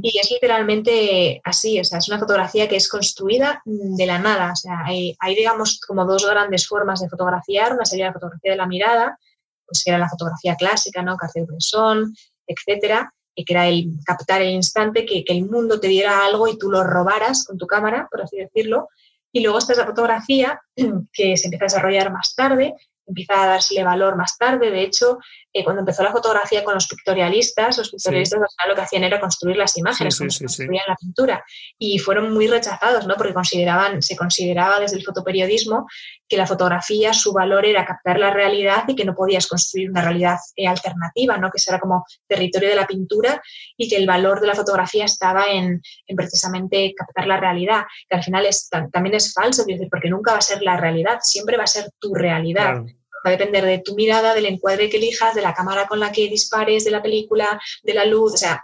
Y es literalmente así, o sea, es una fotografía que es construida de la nada. O sea, hay, digamos, como dos grandes formas de fotografiar. Una sería la fotografía de la mirada, pues que era la fotografía clásica, ¿no? Cartier-Bresson, etcétera, y que era el captar el instante, que, que el mundo te diera algo y tú lo robaras con tu cámara, por así decirlo. Y luego está esa fotografía <clears throat> que se empieza a desarrollar más tarde, empieza a dársele valor más tarde. De hecho, eh, cuando empezó la fotografía con los pictorialistas, los pictorialistas lo que hacían era construir las imágenes, como construían la pintura. Y fueron muy rechazados, ¿no? Porque consideraban, se consideraba desde el fotoperiodismo que la fotografía, su valor era captar la realidad y que no podías construir una realidad eh, alternativa, ¿no? Que era como territorio de la pintura y que el valor de la fotografía estaba en, precisamente captar la realidad, que al final es, también es falso, porque nunca va a ser la realidad, siempre va a ser tu realidad va a depender de tu mirada, del encuadre que elijas, de la cámara con la que dispares, de la película, de la luz, o sea,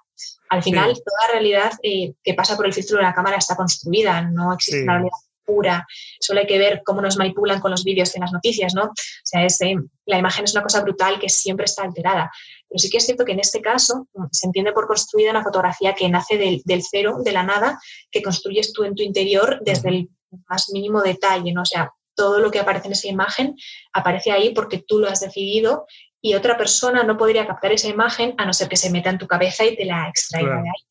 al final toda realidad eh, que pasa por el filtro de la cámara está construida, no existe una realidad pura, solo hay que ver cómo nos manipulan con los vídeos en las noticias, ¿no? O sea, eh, la imagen es una cosa brutal que siempre está alterada. Pero sí que es cierto que en este caso mm, se entiende por construida una fotografía que nace del, del cero, de la nada, que construyes tú en tu interior desde el más mínimo detalle, ¿no? O sea, todo lo que aparece en esa imagen aparece ahí porque tú lo has decidido y otra persona no podría captar esa imagen a no ser que se meta en tu cabeza y te la extraiga de ahí.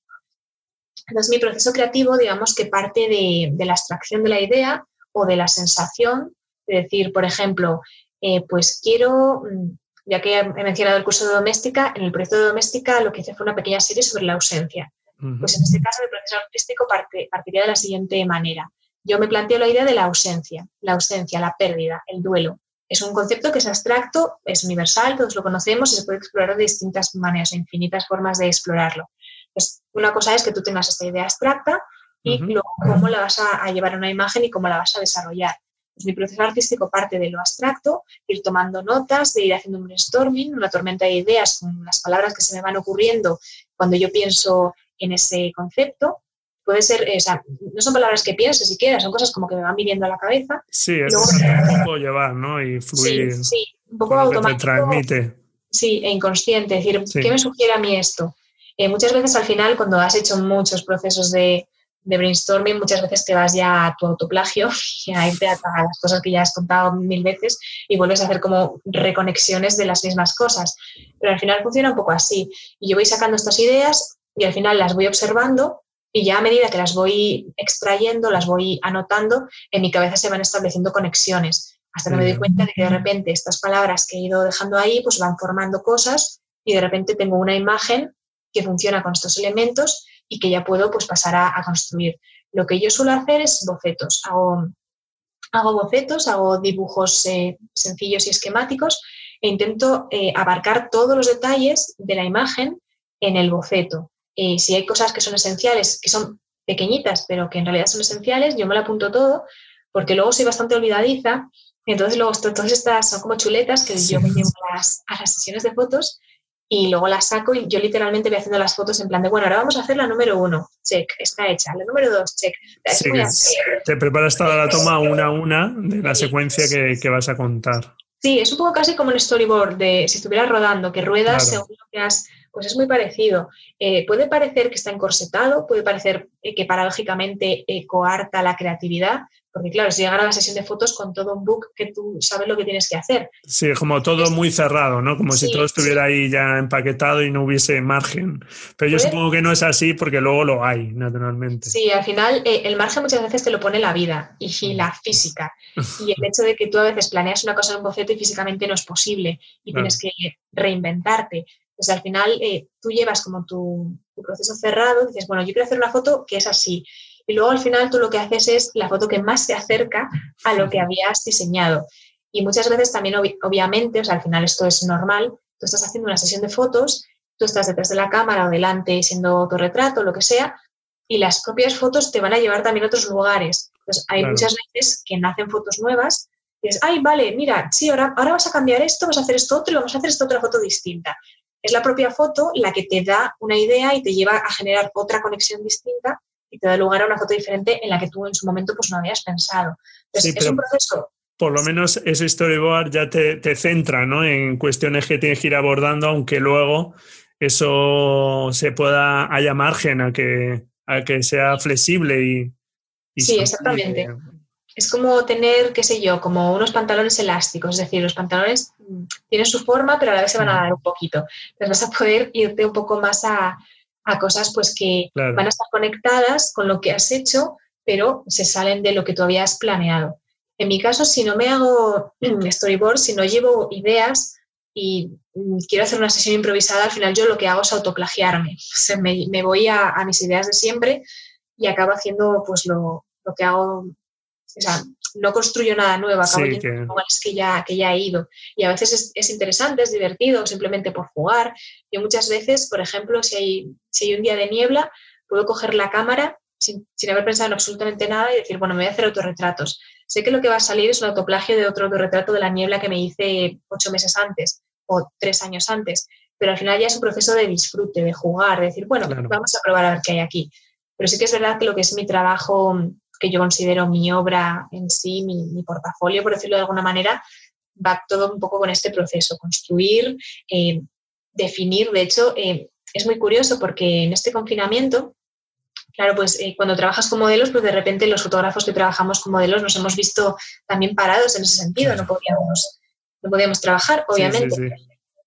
Entonces, mi proceso creativo, digamos que parte de, la abstracción de la idea o de la sensación, de decir, por ejemplo, eh, pues quiero, mm, ya que he mencionado el curso de doméstica, en el proyecto de doméstica lo que hice fue una pequeña serie sobre la ausencia. Pues en este caso el proceso artístico partiría de la siguiente manera yo me planteo la idea de la ausencia, la ausencia, la pérdida, el duelo. Es un concepto que es abstracto, es universal, todos lo conocemos y se puede explorar de distintas maneras, infinitas formas de explorarlo. Pues una cosa es que tú tengas esta idea abstracta y luego cómo la vas a, llevar a una imagen y cómo la vas a desarrollar. Pues mi proceso artístico parte de lo abstracto, ir tomando notas, de ir haciendo un brainstorming, una tormenta de ideas con las palabras que se me van ocurriendo cuando yo pienso en ese concepto puede ser, eh, o sea, no son palabras que pienses siquiera, son cosas como que me van viniendo a la cabeza. Sí, es un poco llevar, ¿no? Y fluir. Sí, sí un poco automático. transmite. Sí, e inconsciente, es decir, ¿qué me sugiere a mí esto? Eh, muchas veces al final, cuando has hecho muchos procesos de, de, brainstorming, muchas veces te vas ya a tu autoplagio <laughs> y a irte a, las cosas que ya has contado mil veces y vuelves a hacer como reconexiones de las mismas cosas. Pero al final funciona un poco así. Y yo voy sacando estas ideas y al final las voy observando y ya a medida que las voy extrayendo, las voy anotando, en mi cabeza se van estableciendo conexiones, hasta que me doy cuenta de que de repente estas palabras que he ido dejando ahí, pues van formando cosas y de repente tengo una imagen que funciona con estos elementos y que ya puedo pues pasar a, construir. Lo que yo suelo hacer es bocetos. Hago, hago bocetos, hago dibujos eh, sencillos y esquemáticos e intento eh, abarcar todos los detalles de la imagen en el boceto. Eh, si hay cosas que son esenciales, que son pequeñitas, pero que en realidad son esenciales, yo me lo apunto todo, porque luego soy bastante olvidadiza, y entonces luego todas estas son como chuletas que yo me llevo a las, sesiones de fotos y luego las saco y yo literalmente voy haciendo las fotos en plan de, bueno, ahora vamos a hacer la número uno, check, está hecha, la número dos, check. te preparas toda la toma una a una de la secuencia que, que, vas a contar. Sí, es un poco casi como un storyboard de si estuvieras rodando, que ruedas según lo que has Pues es muy parecido. Eh, puede parecer que está encorsetado, puede parecer eh, que paradójicamente eh, coarta la creatividad, porque claro, si llegar a la sesión de fotos con todo un book que tú sabes lo que tienes que hacer. Sí, como todo muy cerrado, ¿no? Como si todo estuviera ahí ya empaquetado y no hubiese margen. Pero yo supongo que no es así porque luego lo hay, naturalmente. Sí, al final el margen muchas veces te lo pone la vida y la física. <laughs> Y el hecho de que tú a veces planeas una cosa en un boceto y físicamente no es posible y tienes que reinventarte. Pues al final eh, tú llevas como tu, proceso cerrado, dices, bueno, yo quiero hacer una foto que es así. Y luego al final tú lo que haces es la foto que más se acerca a lo que habías diseñado. Y muchas veces también, obviamente, o sea, al final esto es normal, tú estás haciendo una sesión de fotos, tú estás detrás de la cámara o delante siendo autorretrato, lo que sea, y las propias fotos te van a llevar también a otros lugares. Entonces, hay muchas veces que nacen fotos nuevas y dices, ay, vale, mira, sí, ahora, ahora vas a cambiar esto, vas a hacer esto otro y vamos a hacer esta otra foto distinta es la propia foto la que te da una idea y te lleva a generar otra conexión distinta y te da lugar a una foto diferente en la que tú en su momento pues no habías pensado. Entonces, es un proceso por lo menos ese storyboard ya te, te, centra ¿no? en cuestiones que tienes que ir abordando, aunque luego eso se pueda, haya margen a que, a que sea flexible y... sí, exactamente es como tener, qué sé yo, como unos pantalones elásticos, es decir, los pantalones mm, tienen su forma, pero a la vez se van a dar un poquito. Entonces vas a poder irte un poco más a, cosas pues que van a estar conectadas con lo que has hecho, pero se salen de lo que tú habías planeado. En mi caso, si no me hago storyboard, si no llevo ideas y mm, quiero hacer una sesión improvisada, al final yo lo que hago es autoplagiarme. <laughs> me, voy a, mis ideas de siempre y acabo haciendo pues lo, lo que hago o sea, no construyo nada nuevo, acabo sí, que... que ya, que ya he ido. Y a veces es, interesante, es divertido, simplemente por jugar. Yo muchas veces, por ejemplo, si hay, si hay un día de niebla, puedo coger la cámara sin, haber pensado en absolutamente nada y decir, bueno, me voy a hacer autorretratos. Sé que lo que va a salir es un autoplagio de otro autorretrato de la niebla que me hice ocho meses antes o tres años antes, pero al final ya es un proceso de disfrute, de jugar, de decir, bueno, vamos a probar a ver qué hay aquí. Pero sí que es verdad que lo que es mi trabajo que yo considero mi obra en sí, mi, portafolio, por decirlo de alguna manera, va todo un poco con este proceso, construir, eh, definir. De hecho, eh, es muy curioso porque en este confinamiento, claro, pues eh, cuando trabajas con modelos, pues de repente los fotógrafos que trabajamos con modelos nos hemos visto también parados en ese sentido, no podíamos, no podíamos trabajar, obviamente.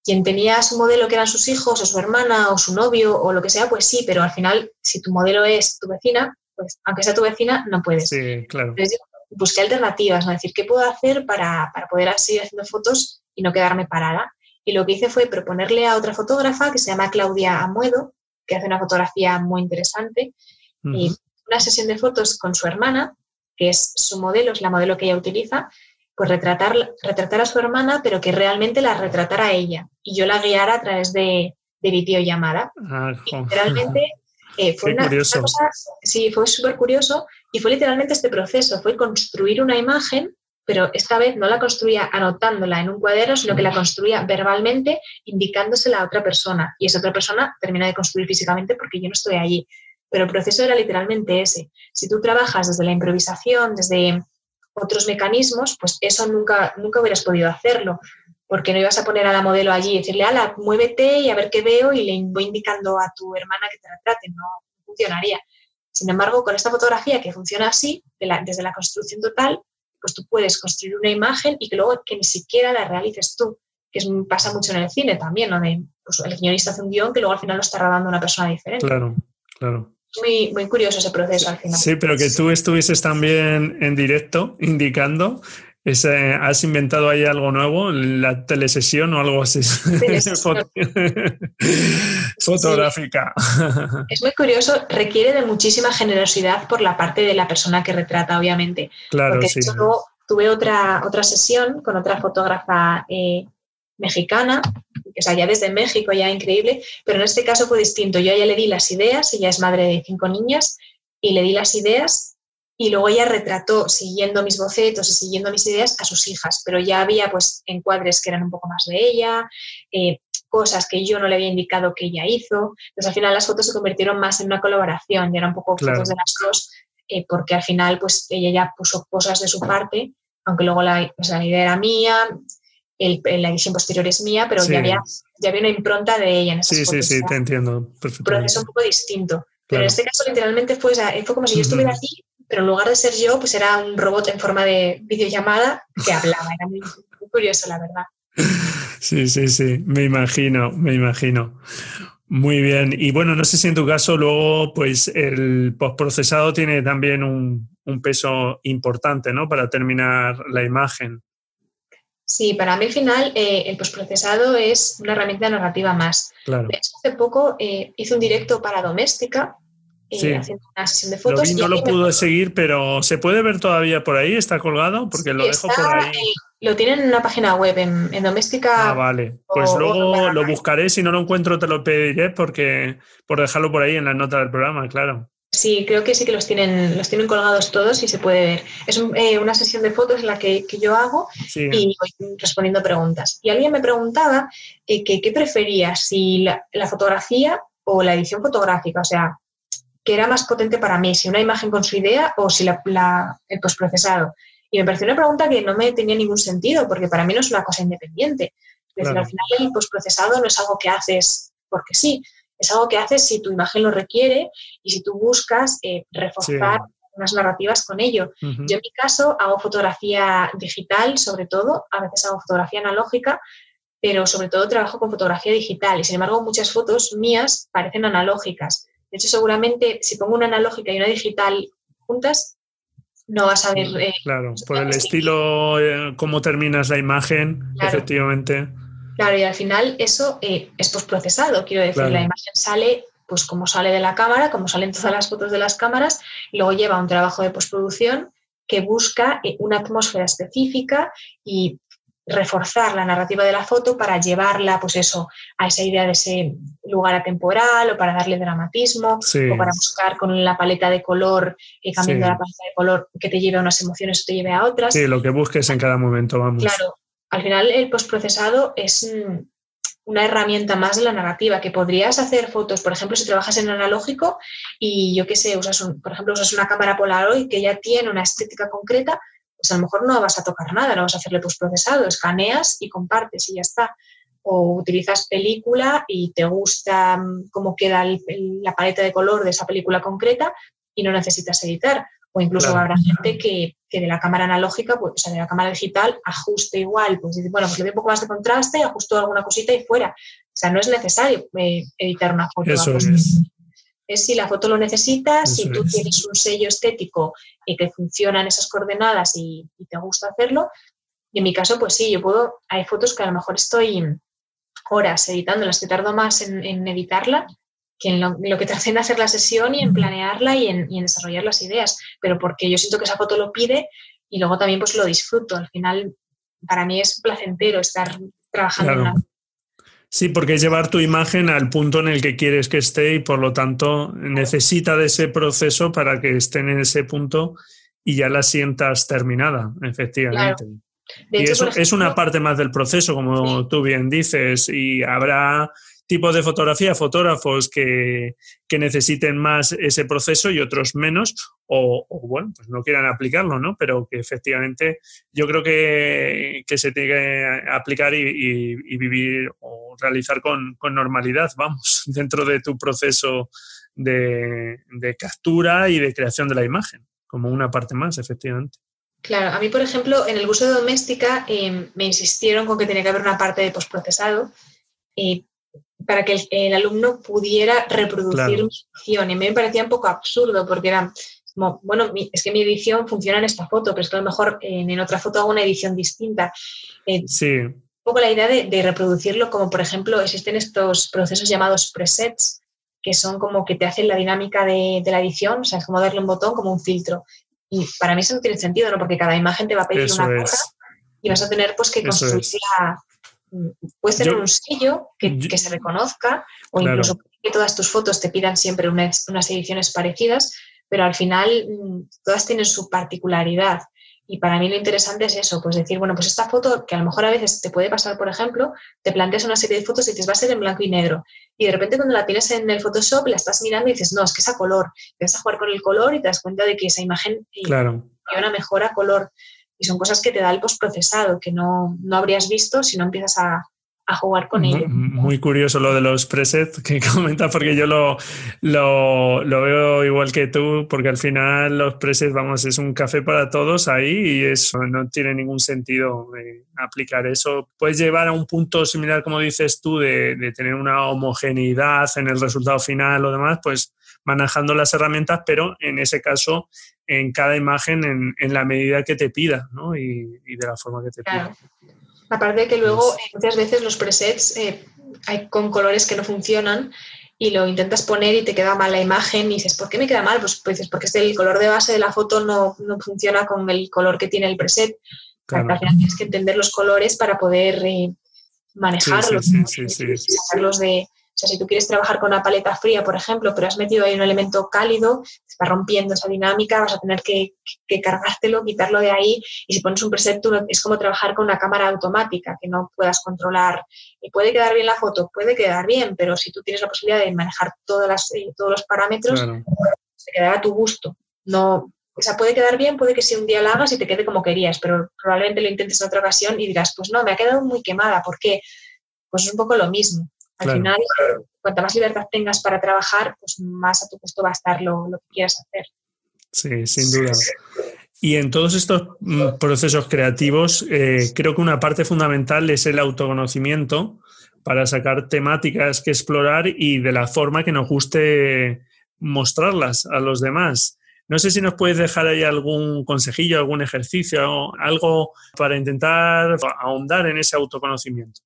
Quien tenía su modelo que eran sus hijos o su hermana o su novio o lo que sea, pues sí, pero al final, si tu modelo es tu vecina, pues aunque sea tu vecina, no puedes. Sí, claro. Entonces, busqué alternativas, ¿no? Es decir, ¿qué puedo hacer para, poder seguir haciendo fotos y no quedarme parada? Y lo que hice fue proponerle a otra fotógrafa que se llama Claudia Amuedo, que hace una fotografía muy interesante, y una sesión de fotos con su hermana, que es su modelo, es la modelo que ella utiliza, pues retratar, retratar a su hermana, pero que realmente la retratara a ella y yo la guiara a través de, de videollamada. Ah, literalmente <laughs> eh, fue una, cosa, sí, fue súper curioso y fue literalmente este proceso, fue construir una imagen, pero esta vez no la construía anotándola en un cuaderno, sino que la construía verbalmente, indicándosela a otra persona. Y esa otra persona termina de construir físicamente porque yo no estoy allí. Pero el proceso era literalmente ese. Si tú trabajas desde la improvisación, desde otros mecanismos, pues eso nunca, nunca hubieras podido hacerlo porque no ibas a poner a la modelo allí y decirle, ala, muévete y a ver qué veo y le voy indicando a tu hermana que te retrate, no funcionaría. Sin embargo, con esta fotografía que funciona así, desde la construcción total, pues tú puedes construir una imagen y que luego que ni siquiera la realices tú, que pasa mucho en el cine también, ¿no? De, pues el guionista hace un guion que luego al final lo está rodando una persona diferente. Claro, claro. Muy, muy curioso ese proceso al final. Sí, pero que tú estuvieses también en directo indicando ¿Has inventado ahí algo nuevo? ¿La telesesión o algo así? <laughs> <laughs> Fotográfica. <laughs> Es muy curioso, requiere de muchísima generosidad por la parte de la persona que retrata, obviamente. Claro, Porque sí. tuve otra, otra sesión con otra fotógrafa eh, mexicana, que es allá desde México, ya increíble, pero en este caso fue distinto. Yo a ella le di las ideas, ella es madre de cinco niñas, y le di las ideas y luego ella retrató, siguiendo mis bocetos y siguiendo mis ideas, a sus hijas, pero ya había pues encuadres que eran un poco más de ella, eh, cosas que yo no le había indicado que ella hizo. Entonces al final las fotos se convirtieron más en una colaboración, ya eran un poco fotos de las dos, eh, porque al final pues ella ya puso cosas de su parte, aunque luego la, idea era mía. la edición posterior es mía, pero ya, había, ya había una impronta de ella en esas Sí, fotos. sí, sí, te entiendo. Un proceso un poco distinto. Pero en este caso literalmente fue, fue como si yo estuviera aquí, pero en lugar de ser yo, pues era un robot en forma de videollamada que hablaba. Era muy, muy curioso, la verdad. Sí, sí, sí, me imagino, me imagino. Muy bien. Y bueno, no sé si en tu caso luego, pues el postprocesado tiene también un, un peso importante, ¿no? Para terminar la imagen. Sí, para mí al final eh, el postprocesado es una herramienta narrativa más. Claro. De hecho, hace poco eh, hice un directo para Doméstica eh, Sí. haciendo una sesión de Lo fotos. vi, y no lo me- pude seguir, pero ¿se puede ver todavía por ahí? ¿Está colgado? Porque lo dejo está, por ahí. eh, lo tienen en una página web, en, en Doméstica. Ah, vale. Pues o- luego lo buscaré. Si no lo encuentro, te lo pediré porque por dejarlo por ahí en la nota del programa, claro. Sí, creo que sí que los tienen, los tienen colgados todos y se puede ver. Es un- eh, una sesión de fotos en la que, que yo hago Sí. y voy respondiendo preguntas. Y alguien me preguntaba eh, que qué prefería, si la, la fotografía o la edición fotográfica, o sea, qué era más potente para mí, si una imagen con su idea o si la, la- el postprocesado. Y me pareció una pregunta que no me tenía ningún sentido, porque para mí no es una cosa independiente. Es decir, al final el postprocesado no es algo que haces porque sí, es algo que haces si tu imagen lo requiere y si tú buscas eh, reforzar unas narrativas con ello. Yo en mi caso hago fotografía digital, sobre todo, a veces hago fotografía analógica, pero sobre todo trabajo con fotografía digital y sin embargo muchas fotos mías parecen analógicas. De hecho, seguramente si pongo una analógica y una digital juntas, no vas a ver... eh, Claro, por el estilo, eh, cómo terminas la imagen, Claro. efectivamente. claro, y al final eso eh, es postprocesado, quiero decir, Claro. la imagen sale pues como sale de la cámara, como salen todas las fotos de las cámaras, y luego lleva un trabajo de postproducción que busca una atmósfera específica y reforzar la narrativa de la foto para llevarla, pues eso, a esa idea de ese lugar atemporal o para darle dramatismo Sí. o para buscar con la paleta de color, eh, cambiando Sí. la paleta de color que te lleve a unas emociones o te lleve a otras. Sí, lo que busques en cada momento, vamos. Claro, al final el postprocesado es mm, una herramienta más de la narrativa, que podrías hacer fotos, por ejemplo, si trabajas en analógico y yo qué sé, usas un- por ejemplo, usas una cámara Polaroid que ya tiene una estética concreta, pues a lo mejor no vas a tocar nada, no vas a hacerle postprocesado, escaneas y compartes y ya está. O utilizas película y te gusta mm, cómo queda el- la paleta de color de esa película concreta y no necesitas editar. O incluso Claro. habrá gente que, que de la cámara analógica, pues, o sea, de la cámara digital, ajuste igual, pues dice, bueno, pues le doy un poco más de contraste, ajusto alguna cosita y fuera. O sea, no es necesario eh, editar una foto. Eso es. Es si la foto lo necesitas, si tú es. tienes un sello estético y que funciona en esas coordenadas y, y te gusta hacerlo. Y en mi caso, pues sí, yo puedo, hay fotos que a lo mejor estoy horas editándolas, que tardo más en, en editarla que en lo, lo que en <laughs> hacer la sesión y en planearla y en, y en desarrollar las ideas, pero porque yo siento que esa foto lo pide y luego también pues lo disfruto. Al final, para mí es placentero estar trabajando en una Sí, porque es llevar tu imagen al punto en el que quieres que esté y por lo tanto necesita de ese proceso para que estén en ese punto y ya la sientas terminada, efectivamente. De y hecho, eso es una parte más del proceso, como Sí. tú bien dices, y habrá tipos de fotografía, fotógrafos que, que necesiten más ese proceso y otros menos, o, o, bueno, pues no quieran aplicarlo, ¿no? Pero que efectivamente yo creo que, que se tiene que aplicar y, y- y vivir o realizar con, con normalidad, vamos, <laughs> dentro de tu proceso de, de captura y de creación de la imagen, como una parte más, efectivamente. Claro, a mí, por ejemplo, en el uso de doméstica eh, me insistieron con que tenía que haber una parte de postprocesado eh, para que el, el alumno pudiera reproducir Claro. mi edición. Y a mí me parecía un poco absurdo porque era como, bueno, es que mi edición funciona en esta foto, pero es que a lo mejor en, otra foto hago una edición distinta. Eh, Sí, un poco la idea de, de reproducirlo, como por ejemplo existen estos procesos llamados presets, que son como que te hacen la dinámica de, de la edición, o sea, es como darle un botón, como un filtro. Y para mí eso no tiene sentido, ¿no? Porque cada imagen te va a pedir eso una es. cosa y vas a tener pues que Eso construir es. la- Puedes tener Yo- un sello que, yo- que se reconozca o Claro. incluso que todas tus fotos te pidan siempre unas, unas ediciones parecidas, pero al final mm, todas tienen su particularidad. Y para mí lo interesante es eso, pues decir, bueno, pues esta foto que a lo mejor a veces te puede pasar, por ejemplo, te planteas una serie de fotos y dices, va a ser en blanco y negro. Y de repente cuando la tienes en el Photoshop, la estás mirando y dices, no, es que es a color. Empiezas a jugar con el color y te das cuenta de que esa imagen eh, claro. tiene una mejora color. y son cosas que te da el postprocesado, que no, no habrías visto si no empiezas a, a jugar con ello. Muy curioso lo de los presets que <laughs> comentas, porque yo lo, lo, lo, veo igual que tú, porque al final los presets, vamos, es un café para todos ahí y eso no tiene ningún sentido eh, aplicar eso. Puedes llevar a un punto similar, como dices tú, de, de, tener una homogeneidad en el resultado final o demás, pues manejando las herramientas, pero en ese caso en cada imagen en, en la medida que te pida ¿no? y, y, de la forma que te claro. pida. Aparte de que luego eh, muchas veces los presets eh, hay con colores que no funcionan y lo intentas poner y te queda mal la imagen y dices, ¿por qué me queda mal? Pues, pues dices, porque es el color de base de la foto no, no funciona con el color que tiene el preset. Claro. Al final tienes que entender los colores para poder eh, manejarlos, sí, sí, sí, ¿no? sacarlos de, sea, si tú quieres trabajar con una paleta fría, por ejemplo, pero has metido ahí un elemento cálido, está rompiendo esa dinámica, vas a tener que, que cargártelo, quitarlo de ahí. Y si pones un preset, tú no, es como trabajar con una cámara automática que no puedas controlar. Y puede quedar bien la foto, puede quedar bien, pero si tú tienes la posibilidad de manejar todas las, eh, todos los parámetros, claro. se quedará a tu gusto. No, o sea, puede quedar bien, puede que si un día la hagas y te quede como querías, pero probablemente lo intentes en otra ocasión y dirás, pues no, me ha quedado muy quemada. ¿Por qué? Pues es un poco lo mismo. Al claro. final, cuanta más libertad tengas para trabajar, pues más a tu gusto va a estar lo, lo que quieras hacer. Sí, sin duda. Y en todos estos mm, procesos creativos, eh, creo que una parte fundamental es el autoconocimiento para sacar temáticas que explorar y de la forma que nos guste mostrarlas a los demás. No sé si nos puedes dejar ahí algún consejillo, algún ejercicio, algo para intentar ahondar en ese autoconocimiento.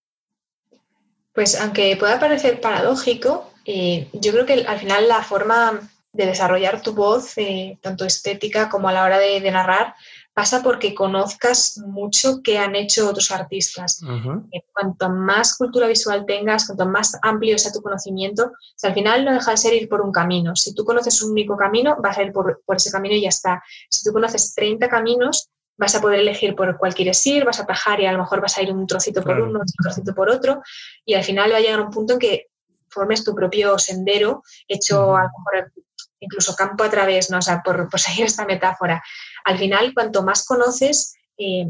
Pues aunque pueda parecer paradójico, eh, yo creo que al final la forma de desarrollar tu voz, eh, tanto estética como a la hora de, de, narrar, pasa porque conozcas mucho qué han hecho otros artistas. Uh -huh. eh, cuanto más cultura visual tengas, cuanto más amplio sea tu conocimiento, o sea, al final no deja de ser ir por un camino. Si tú conoces un único camino, vas a ir por, por ese camino y ya está. Si tú conoces 30 caminos, vas a poder elegir por cuál quieres ir, vas a atajar y a lo mejor vas a ir un trocito por claro. uno, un trocito por otro, y al final va a llegar un punto en que formes tu propio sendero, hecho a lo mejor incluso campo a través, ¿no? o sea, por, por <laughs> seguir esta metáfora. Al final, cuanto más conoces, eh,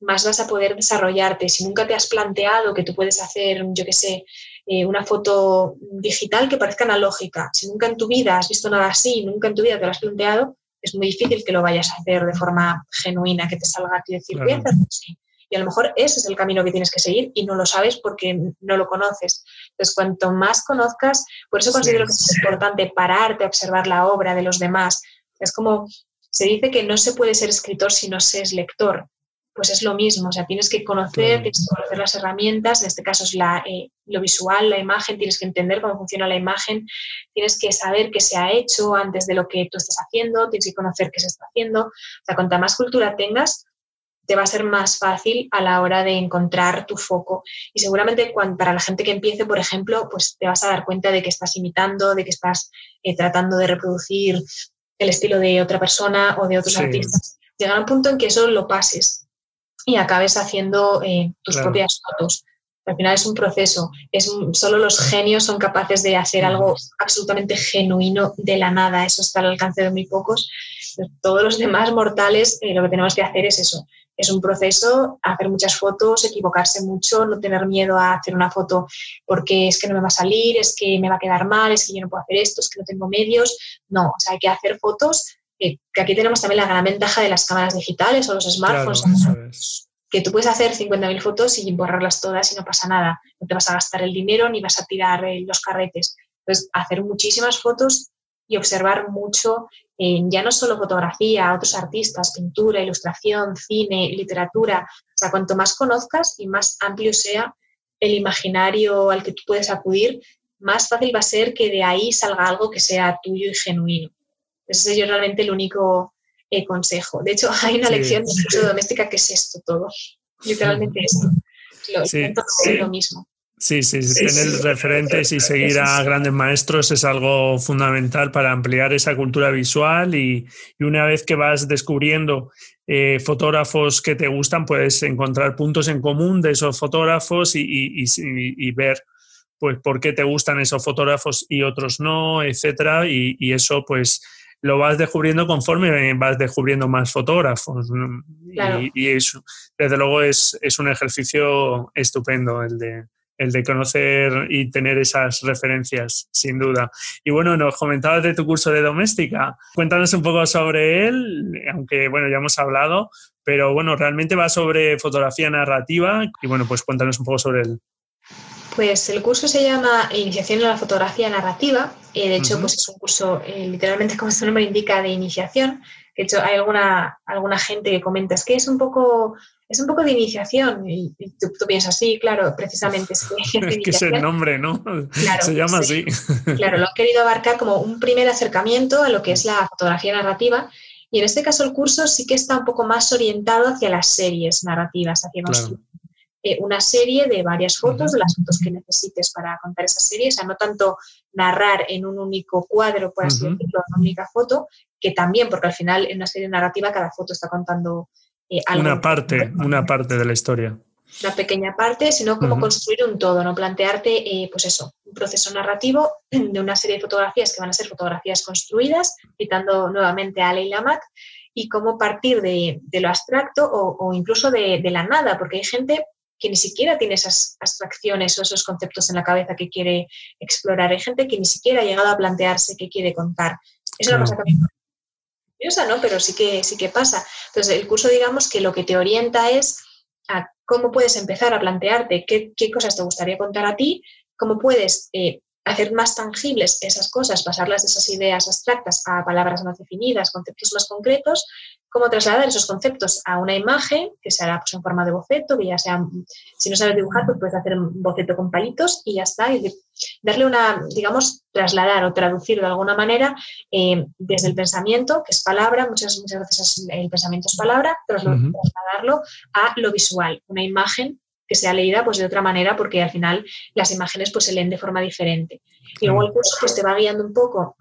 más vas a poder desarrollarte. Si nunca te has planteado que tú puedes hacer, yo qué sé, eh, una foto digital que parezca analógica, si nunca en tu vida has visto nada así, nunca en tu vida te lo has planteado, es muy difícil que lo vayas a hacer de forma genuina, que te salga a ti decir, voy a hacerlo así. Y a lo mejor ese es el camino que tienes que seguir y no lo sabes porque no lo conoces. Entonces, cuanto más conozcas, por eso considero sí, que es importante pararte a observar la obra de los demás. Es como, se dice que no se puede ser escritor si no se es lector. Pues es lo mismo, o sea, tienes que conocer, tienes que conocer las herramientas, en este caso es la, eh, lo visual, la imagen, tienes que entender cómo funciona la imagen, tienes que saber qué se ha hecho antes de lo que tú estás haciendo, tienes que conocer qué se está haciendo. O sea, cuanta más cultura tengas, te va a ser más fácil a la hora de encontrar tu foco. Y seguramente cuando, para la gente que empiece, por ejemplo, pues te vas a dar cuenta de que estás imitando, de que estás eh, tratando de reproducir el estilo de otra persona o de otros sí. artistas. Llegará un punto en que eso lo pases y acabes haciendo eh, tus claro. propias fotos. Al final es un proceso. Es un, solo los genios son capaces de hacer algo absolutamente genuino de la nada. Eso está al alcance de muy pocos. Todos los demás mortales eh, lo que tenemos que hacer es eso, es un proceso, hacer muchas fotos, equivocarse mucho, no tener miedo a hacer una foto porque es que no me va a salir, es que me va a quedar mal, es que yo no puedo hacer esto, es que no tengo medios. No, o sea, hay que hacer fotos, que aquí tenemos también la gran ventaja de las cámaras digitales o los smartphones. Claro, que tú puedes hacer 50.000 fotos y borrarlas todas y no pasa nada. No te vas a gastar el dinero ni vas a tirar eh, los carretes. Entonces, hacer muchísimas fotos y observar mucho ya no solo fotografía, otros artistas, pintura, ilustración, cine, literatura. O sea, cuanto más conozcas y más amplio sea el imaginario al que tú puedes acudir, más fácil va a ser que de ahí salga algo que sea tuyo y genuino. Ese es yo realmente el único eh, consejo. De hecho, hay una sí. lección de uso doméstica que es esto todo. Literalmente esto. Lo, sí. lo mismo. Sí, sí, sí, tener referentes y seguir a grandes maestros es algo fundamental para ampliar esa cultura visual y, y una vez que vas descubriendo eh, fotógrafos que te gustan, puedes encontrar puntos en común de esos fotógrafos y, y, y ver pues por qué te gustan esos fotógrafos y otros no, etcétera, y, eso pues lo vas descubriendo conforme vas descubriendo más fotógrafos. Y, eso, desde luego, es, es un ejercicio estupendo el de, el de conocer y tener esas referencias, sin duda. Y bueno, nos comentabas de tu curso de doméstica. Cuéntanos un poco sobre él, aunque bueno, ya hemos hablado, pero bueno, realmente va sobre fotografía narrativa y bueno, pues cuéntanos un poco sobre él. Pues el curso se llama Iniciación en la fotografía narrativa. y de hecho, pues es un curso, eh, literalmente <laughs> como su nombre indica, de iniciación. De hecho, hay alguna, alguna gente que comenta, es que es un poco es un poco de iniciación. Y, tú, piensas, sí, claro, precisamente. <laughs> Es, que es el nombre, ¿no? Se llama así. Claro, lo han querido abarcar como un primer acercamiento a lo que es la fotografía narrativa. Y en este caso el curso sí que está un poco más orientado hacia las series narrativas, hacia eh, una serie de varias fotos, de las fotos que necesites para contar esa serie, o sea, no tanto narrar en un único cuadro, por así decirlo, en una única foto, que también, porque al final en una serie narrativa cada foto está contando eh, una parte, una parte de la historia. Una pequeña parte, sino como construir un todo, no plantearte, eh, pues eso, un proceso narrativo de una serie de fotografías que van a ser fotografías construidas, citando nuevamente a Leila Mack, y cómo partir de, lo abstracto o, incluso de, la nada, porque hay gente que ni siquiera tiene esas abstracciones o esos conceptos en la cabeza que quiere explorar. Hay gente que ni siquiera ha llegado a plantearse qué quiere contar. Es una cosa que ¿no? Pero sí que, sí que pasa. Entonces, el curso, digamos, que lo que te orienta es a cómo puedes empezar a plantearte qué, cosas te gustaría contar a ti, cómo puedes eh, hacer más tangibles esas cosas, pasarlas de esas ideas abstractas a palabras más definidas, conceptos más concretos, cómo trasladar esos conceptos a una imagen que se hará pues, en forma de boceto, que ya sea, si no sabes dibujar, pues puedes hacer un boceto con palitos y ya está, y darle una, digamos, trasladar o traducir de alguna manera eh, desde el pensamiento, que es palabra, muchas, muchas veces el pensamiento es palabra, trasladarlo a lo visual, una imagen que sea leída pues de otra manera porque al final las imágenes pues se leen de forma diferente. Y luego el curso pues te va guiando un poco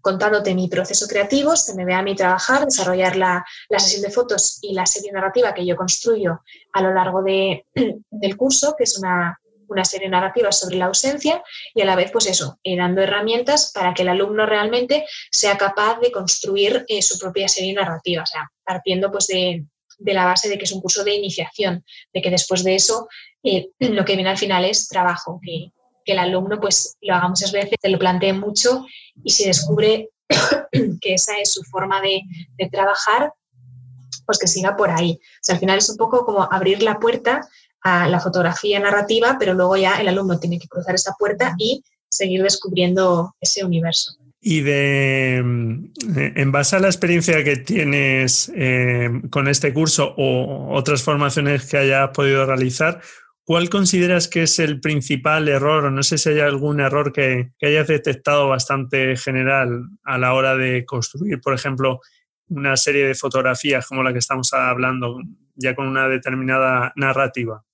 contándote mi proceso creativo, se me ve a mí trabajar, desarrollar la, sesión de fotos y la serie narrativa que yo construyo a lo largo de, <clears throat> del curso, que es una, serie narrativa sobre la ausencia y a la vez, pues eso, eh, dando herramientas para que el alumno realmente sea capaz de construir eh, su propia serie narrativa, o sea, partiendo pues de, de la base de que es un curso de iniciación, de que después de eso eh, <clears throat> lo que viene al final es trabajo, que, el alumno pues lo haga muchas veces, se lo plantee mucho y si descubre <clears throat> que esa es su forma de, trabajar, pues que siga por ahí. O sea, al final es un poco como abrir la puerta a la fotografía narrativa, pero luego ya el alumno tiene que cruzar esa puerta y seguir descubriendo ese universo. Y de, en base a la experiencia que tienes eh, con este curso o otras formaciones que hayas podido realizar, ¿cuál consideras que es el principal error? O no sé si hay algún error que, hayas detectado bastante general a la hora de construir, por ejemplo, una serie de fotografías como la que estamos hablando, ya con una determinada narrativa.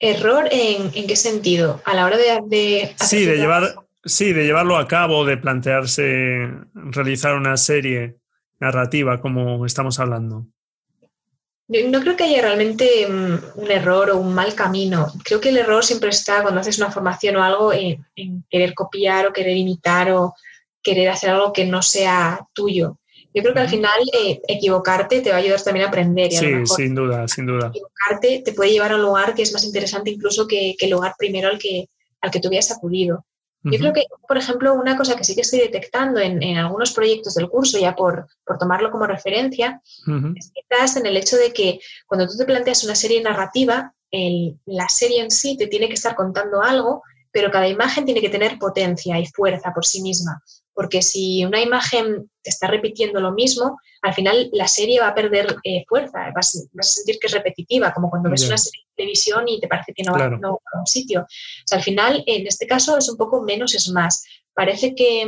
¿Error en, qué sentido? A la hora de... de sí, de llevar Sí, de llevarlo a cabo, de plantearse realizar una serie narrativa como estamos hablando. No creo que haya realmente mm, un error o un mal camino. Creo que el error siempre está cuando haces una formación o algo en, querer copiar o querer imitar o querer hacer algo que no sea tuyo. Yo creo que al final eh, equivocarte te va a ayudar también a aprender. sí, sin duda, sin duda. Equivocarte te puede llevar a un lugar que es más interesante incluso que, el lugar primero al que, al que tú habías acudido. Yo creo que, por ejemplo, una cosa que sí que estoy detectando en, algunos proyectos del curso, ya por, tomarlo como referencia, es quizás en el hecho de que cuando tú te planteas una serie narrativa, la serie en sí te tiene que estar contando algo, pero cada imagen tiene que tener potencia y fuerza por sí misma. Porque si una imagen te está repitiendo lo mismo, al final la serie va a perder eh, fuerza, vas, a sentir que es repetitiva, como cuando ves una serie televisión y te parece que no, va, a un sitio. O sea, al final, en este caso, es un poco menos es más. Parece que,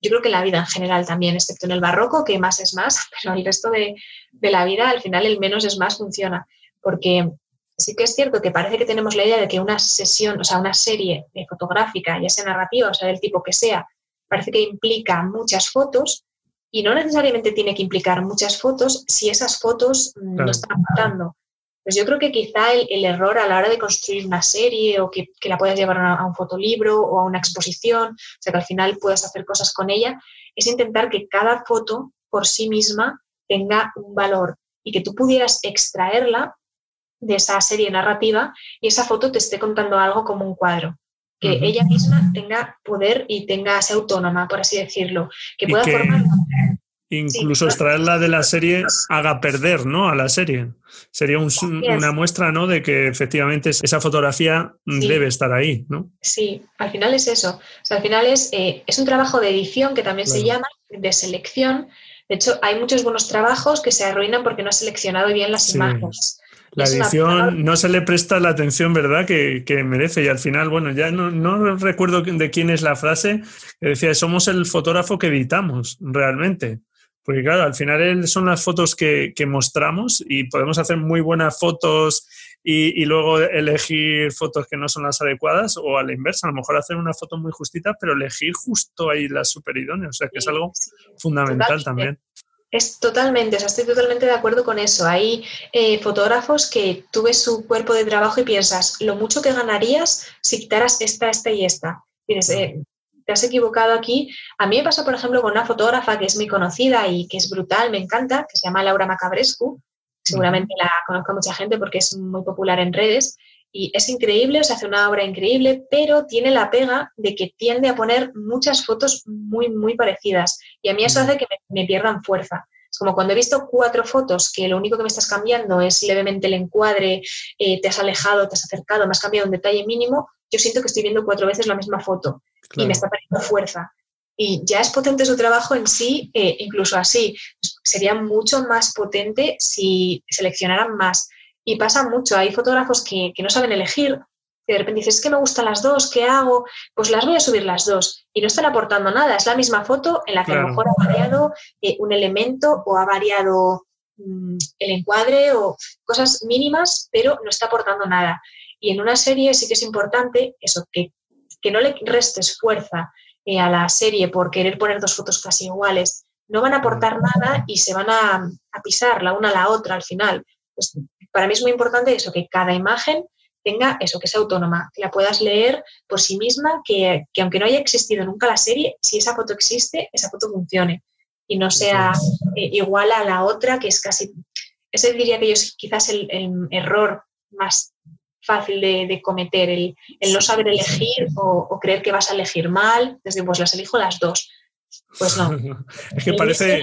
yo creo que en la vida en general también, excepto en el barroco, que más es más, <laughs> pero el resto de, de la vida, al final, el menos es más funciona, porque sí que es cierto que parece que tenemos la idea de que una sesión, o sea, una serie fotográfica, ya sea narrativa, o sea, del tipo que sea, parece que implica muchas fotos y no necesariamente tiene que implicar muchas fotos si esas fotos no están matando. Pues yo creo que quizá el, error a la hora de construir una serie o que, la puedas llevar a, un fotolibro o a una exposición, o sea que al final puedas hacer cosas con ella, es intentar que cada foto por sí misma tenga un valor y que tú pudieras extraerla de esa serie narrativa y esa foto te esté contando algo como un cuadro. Que ella misma tenga poder y tenga, sea autónoma, por así decirlo, que pueda formar incluso extraerla de la serie haga perder ¿no? a la serie. Sería una muestra ¿no? de que efectivamente esa fotografía debe estar ahí. ¿no? Sí, al final es eso. al final es, eh, es un trabajo de edición que también se llama, de selección. De hecho, hay muchos buenos trabajos que se arruinan porque no has seleccionado bien las imágenes. La edición no se le presta la atención, ¿verdad?, que, que merece. Y al final, bueno, ya no, no, recuerdo de quién es la frase que decía, somos el fotógrafo que editamos, realmente. Porque claro, al final son las fotos que, mostramos y podemos hacer muy buenas fotos y, luego elegir fotos que no son las adecuadas o a la inversa, a lo mejor hacer una foto muy justita, pero elegir justo ahí las super idóneas, o sea que es algo fundamental también. Es totalmente, o sea, estoy totalmente de acuerdo con eso. Hay eh, fotógrafos que tú ves su cuerpo de trabajo y piensas lo mucho que ganarías si quitaras esta, esta y esta. Tienes, eh, te has equivocado aquí. A mí me pasa, por ejemplo, con una fotógrafa que es muy conocida y que es brutal, me encanta, que se llama Laura Macabrescu. Seguramente la conozca mucha gente porque es muy popular en redes. Y es increíble, o sea, hace una obra increíble, pero tiene la pega de que tiende a poner muchas fotos muy, muy parecidas. Y a mí eso hace que me, pierdan fuerza. Es como cuando he visto cuatro fotos que lo único que me estás cambiando es levemente el encuadre, eh, te has alejado, te has acercado, me has cambiado un detalle mínimo, yo siento que estoy viendo cuatro veces la misma foto y me está poniendo fuerza. Y ya es potente su trabajo en sí, eh, incluso así. Sería mucho más potente si seleccionaran más. Y pasa mucho, hay fotógrafos que, no saben elegir, que de repente dices, es que me gustan las dos, ¿qué hago? Pues las voy a subir las dos. Y no están aportando nada, es la misma foto en la que a lo mejor ha variado eh, un elemento o ha variado mm, el encuadre o cosas mínimas, pero no está aportando nada. Y en una serie sí que es importante eso, que que no le restes fuerza eh, a la serie por querer poner dos fotos casi iguales, no van a aportar nada y se van a, pisar la una a la otra al final. Pues, para mí es muy importante eso, que cada imagen tenga eso, que sea autónoma, que la puedas leer por sí misma, que, aunque no haya existido nunca la serie, si esa foto existe, esa foto funcione. Y no sea eh, igual a la otra, que es casi, ese diría que yo es quizás el, el error más fácil de, cometer, el, no saber elegir o, creer que vas a elegir mal, desde pues las elijo las dos. Pues no. <laughs> es que parece,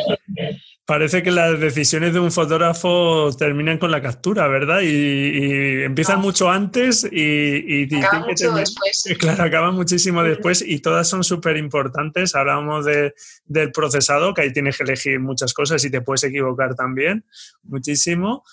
parece que las decisiones de un fotógrafo terminan con la captura, ¿verdad? Y, empiezan mucho antes y, y mucho después. <laughs> Claro, acaban muchísimo después y todas son súper importantes. Hablábamos de, del procesado, que ahí tienes que elegir muchas cosas y te puedes equivocar también muchísimo.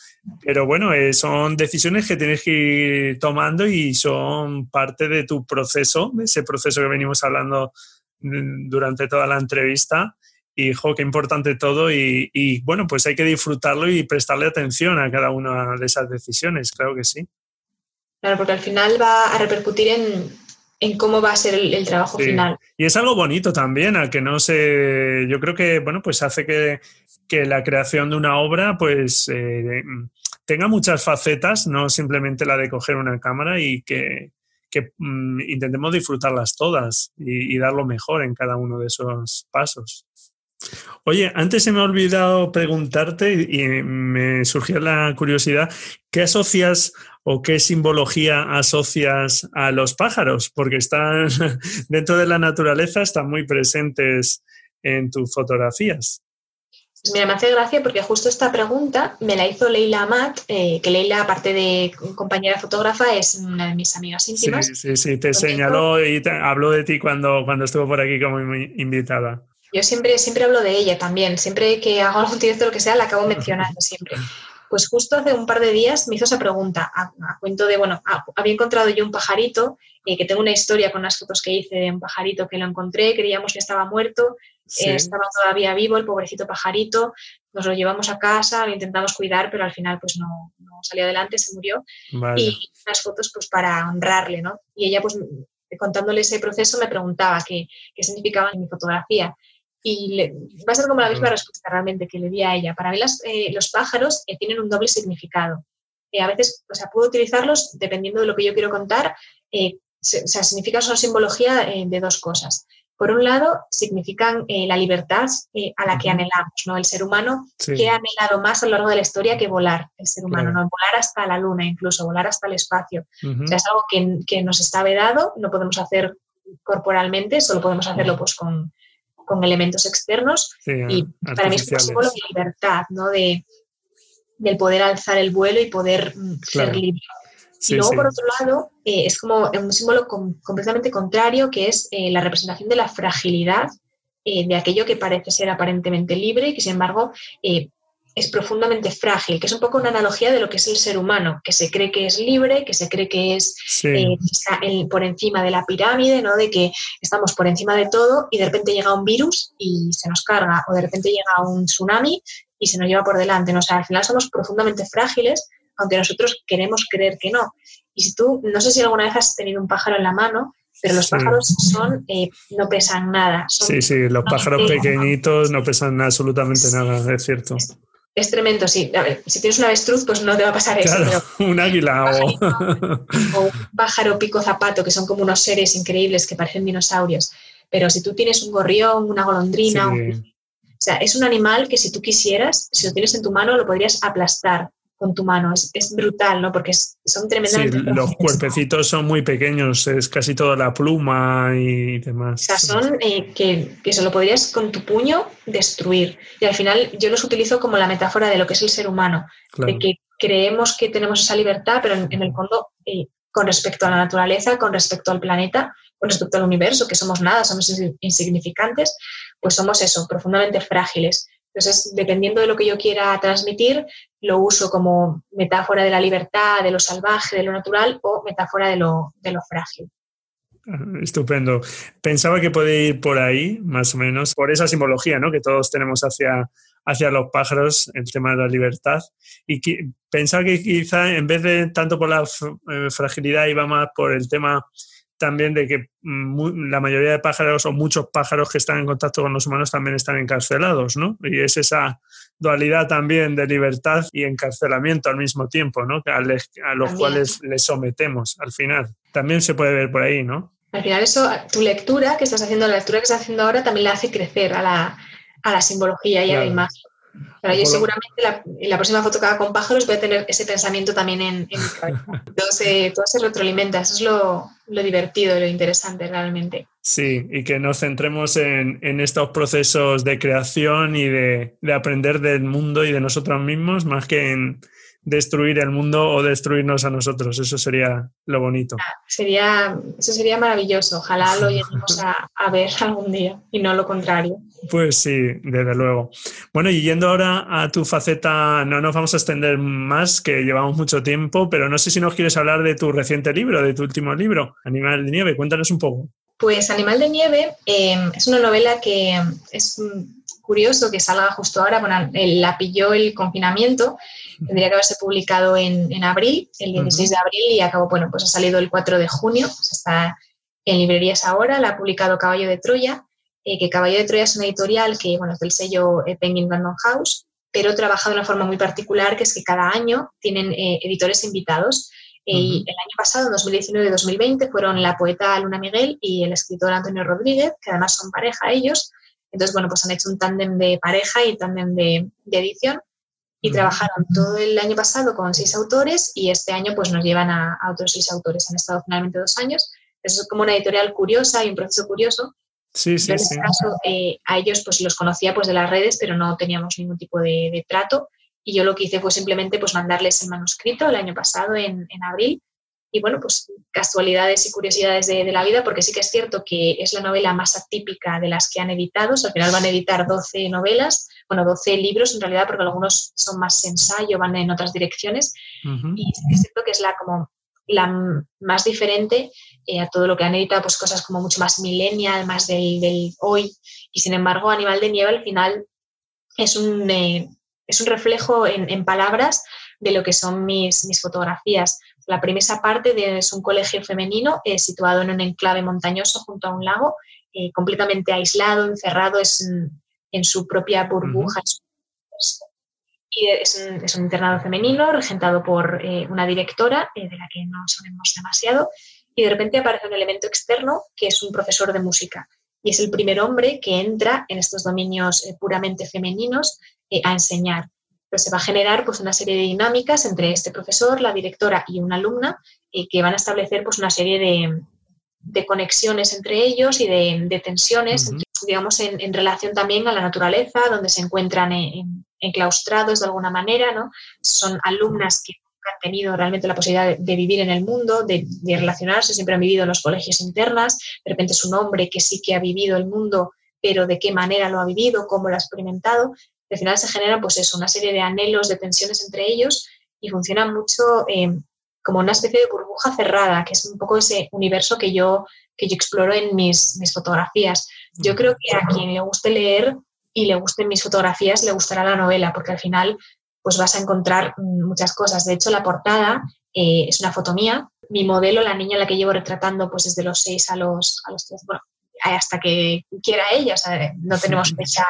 Pero bueno, eh, son decisiones que tienes que ir tomando y son parte de tu proceso, de ese proceso que venimos hablando mm, durante toda la entrevista y, jo, qué importante todo. Y, bueno, pues hay que disfrutarlo y prestarle atención a cada una de esas decisiones, claro que sí. Claro, porque al final va a repercutir en, cómo va a ser el, trabajo final. Y es algo bonito también, a que no se. Yo creo que, bueno, pues hace que, la creación de una obra, pues. Eh, tenga muchas facetas, no simplemente la de coger una cámara y que, mm, intentemos disfrutarlas todas y, dar lo mejor en cada uno de esos pasos. Oye, antes se me ha olvidado preguntarte y me surgió la curiosidad, ¿qué asocias o qué simbología asocias a los pájaros? Porque están <laughs> dentro de la naturaleza, están muy presentes en tus fotografías. Pues mira, me hace gracia porque justo esta pregunta me la hizo Leila Amat, eh, que Leila, aparte de compañera fotógrafa, es una de mis amigas íntimas. Sí, sí, sí, te señaló y habló de ti cuando, cuando estuvo por aquí como invitada. Yo siempre, siempre hablo de ella también. Siempre que hago algún directo lo que sea, la acabo mencionando siempre. Pues justo hace un par de días me hizo esa pregunta a, cuento de, bueno, había encontrado yo un pajarito, eh, que tengo una historia con las fotos que hice de un pajarito que lo encontré, creíamos que estaba muerto, eh, estaba todavía vivo el pobrecito pajarito, nos lo llevamos a casa, lo intentamos cuidar, pero al final pues no, salió adelante, se murió. Y las fotos pues para honrarle, ¿no? Y ella pues contándole ese proceso me preguntaba qué, qué significaba en mi fotografía. Y va a ser como la misma respuesta realmente que le di a ella. Para mí eh, los pájaros eh, tienen un doble significado. a veces, o sea, puedo utilizarlos dependiendo de lo que yo quiero contar. o sea, significan una simbología de dos cosas. Por un lado, significan eh, la libertad eh, a la que anhelamos, ¿no? El ser humano que ha anhelado más a lo largo de la historia que volar, el ser humano, ¿no? Volar hasta la luna, incluso volar hasta el espacio. O sea, es algo que, nos está vedado, no podemos hacer corporalmente, solo podemos hacerlo pues con, elementos externos. y para mí es un símbolo de libertad, ¿no? De, del poder alzar el vuelo y poder mm, ser libre y luego, por otro lado, eh, es como un símbolo completamente contrario, que es eh, la representación de la fragilidad eh, de aquello que parece ser aparentemente libre y que, sin embargo, es profundamente frágil, que es un poco una analogía de lo que es el ser humano, que se cree que es libre, que se cree que es por encima de la pirámide, ¿no? de que estamos por encima de todo y de repente llega un virus y se nos carga, o de repente llega un tsunami y se nos lleva por delante. ¿no? O sea, al final somos profundamente frágiles aunque nosotros queremos creer que no. Y si tú, no sé si alguna vez has tenido un pájaro en la mano, pero los pájaros son, eh, no pesan nada. sí, sí, los pájaros pequeñitos no pesan absolutamente nada, es cierto. Es, tremendo, sí. A ver, si tienes un avestruz, pues no te va a pasar eso. un águila o... o... un pájaro pico zapato, que son como unos seres increíbles que parecen dinosaurios. Pero si tú tienes un gorrión, una golondrina, o sea, es un animal que si tú quisieras, si lo tienes en tu mano, lo podrías aplastar con tu mano. Es, brutal, ¿no? Porque son tremendamente. Sí, los cuerpecitos son muy pequeños, es casi toda la pluma y demás. O sea, son eh, que, que se lo podrías con tu puño destruir. Y al final yo los utilizo como la metáfora de lo que es el ser humano, de que creemos que tenemos esa libertad, pero en, el fondo, eh, con respecto a la naturaleza, con respecto al planeta, con respecto al universo, que somos nada, somos insignificantes, pues somos eso, profundamente frágiles. Entonces, dependiendo de lo que yo quiera transmitir, lo uso como metáfora de la libertad, de lo salvaje, de lo natural o metáfora de lo, de lo frágil. Ah, estupendo. Pensaba que puede ir por ahí, más o menos, por esa simbología ¿no? que todos tenemos hacia, hacia los pájaros, el tema de la libertad. Y pensaba que quizá en vez de tanto por la eh, fragilidad iba más por el tema también de que la mayoría de pájaros o muchos pájaros que están en contacto con los humanos también están encarcelados, ¿no? Y es esa dualidad también de libertad y encarcelamiento al mismo tiempo, ¿no? A, los cuales les sometemos al final. También se puede ver por ahí, ¿no? Al final eso, tu lectura que estás haciendo, la lectura que estás haciendo ahora también le hace crecer a la, a la simbología y a la imagen. Pero yo seguramente la, en la próxima foto que haga con pájaros voy a tener ese pensamiento también en, mi cabeza. <laughs> todo, se, todo se retroalimenta, eso es lo, lo divertido, lo interesante realmente. Sí, y que nos centremos en, en estos procesos de creación y de, de, aprender del mundo y de nosotros mismos, más que en, destruir el mundo o destruirnos a nosotros. Eso sería lo bonito. Ah, sería, eso sería maravilloso. Ojalá lo <laughs> lleguemos a, a, ver algún día y no lo contrario. Pues sí, desde luego. Bueno, y yendo ahora a tu faceta, no nos vamos a extender más, que llevamos mucho tiempo, pero no sé si nos quieres hablar de tu reciente libro, de tu último libro, Animal de Nieve. Cuéntanos un poco. Pues Animal de Nieve eh, es una novela que es curioso que salga justo ahora, bueno, la pilló el confinamiento, tendría que haberse publicado en, en abril, el 16 de abril, y acabó, bueno, pues ha salido el 4 de junio, pues está en librerías ahora, la ha publicado Caballo de Troya, eh, que Caballo de Troya es una editorial que, bueno, es del sello eh, Penguin Random House, pero trabaja de una forma muy particular, que es que cada año tienen eh, editores invitados. Y el año pasado, en 2019 y 2020, fueron la poeta Luna Miguel y el escritor Antonio Rodríguez, que además son pareja ellos, entonces, bueno, pues han hecho un tándem de pareja y tándem de, edición y trabajaron todo el año pasado con seis autores y este año pues nos llevan a, otros seis autores. Han estado finalmente dos años. Eso es como una editorial curiosa y un proceso curioso. Sí, sí, en este caso, eh, a ellos pues los conocía pues de las redes, pero no teníamos ningún tipo de, trato. Y yo lo que hice fue simplemente pues mandarles el manuscrito el año pasado, en, en abril, y bueno, pues casualidades y curiosidades de, la vida, porque sí que es cierto que es la novela más atípica de las que han editado, al final van a editar 12 novelas, bueno, 12 libros en realidad, porque algunos son más ensayo, van en otras direcciones, y sí que es cierto que es la como la más diferente eh, a todo lo que han editado, pues cosas como mucho más millennial, más del, hoy, y sin embargo Animal de Nieve al final es un, eh, es un reflejo en, en palabras de lo que son mis, mis fotografías. La primera parte de, es un colegio femenino eh, situado en un enclave montañoso junto a un lago, eh, completamente aislado, encerrado es en, su propia burbuja. Y es un, internado femenino regentado por eh, una directora, de la que no sabemos demasiado, y de repente aparece un elemento externo que es un profesor de música. Y es el primer hombre que entra en estos dominios puramente femeninos a enseñar. Pero se va a generar pues, una serie de dinámicas entre este profesor, la directora y una alumna que van a establecer pues, una serie de, de conexiones entre ellos y de, tensiones, digamos, en, relación también a la naturaleza, donde se encuentran enclaustrados de alguna manera, ¿no? Son alumnas que han tenido realmente la posibilidad de, vivir en el mundo, de, relacionarse, siempre han vivido en los colegios internas, de repente es un hombre que sí que ha vivido el mundo, pero de qué manera lo ha vivido, cómo lo ha experimentado. Al final se genera, pues eso, una serie de anhelos, de tensiones entre ellos y funciona mucho eh, como una especie de burbuja cerrada, que es un poco ese universo que yo, que yo exploro en mis, mis fotografías. Yo creo que a quien le guste leer y le gusten mis fotografías, le gustará la novela, porque al final pues vas a encontrar muchas cosas. De hecho, la portada eh, es una foto mía. Mi modelo, la niña a la que llevo retratando, pues desde los 6 a los, a los 3, bueno, hasta que quiera ella, o sea, no tenemos fecha,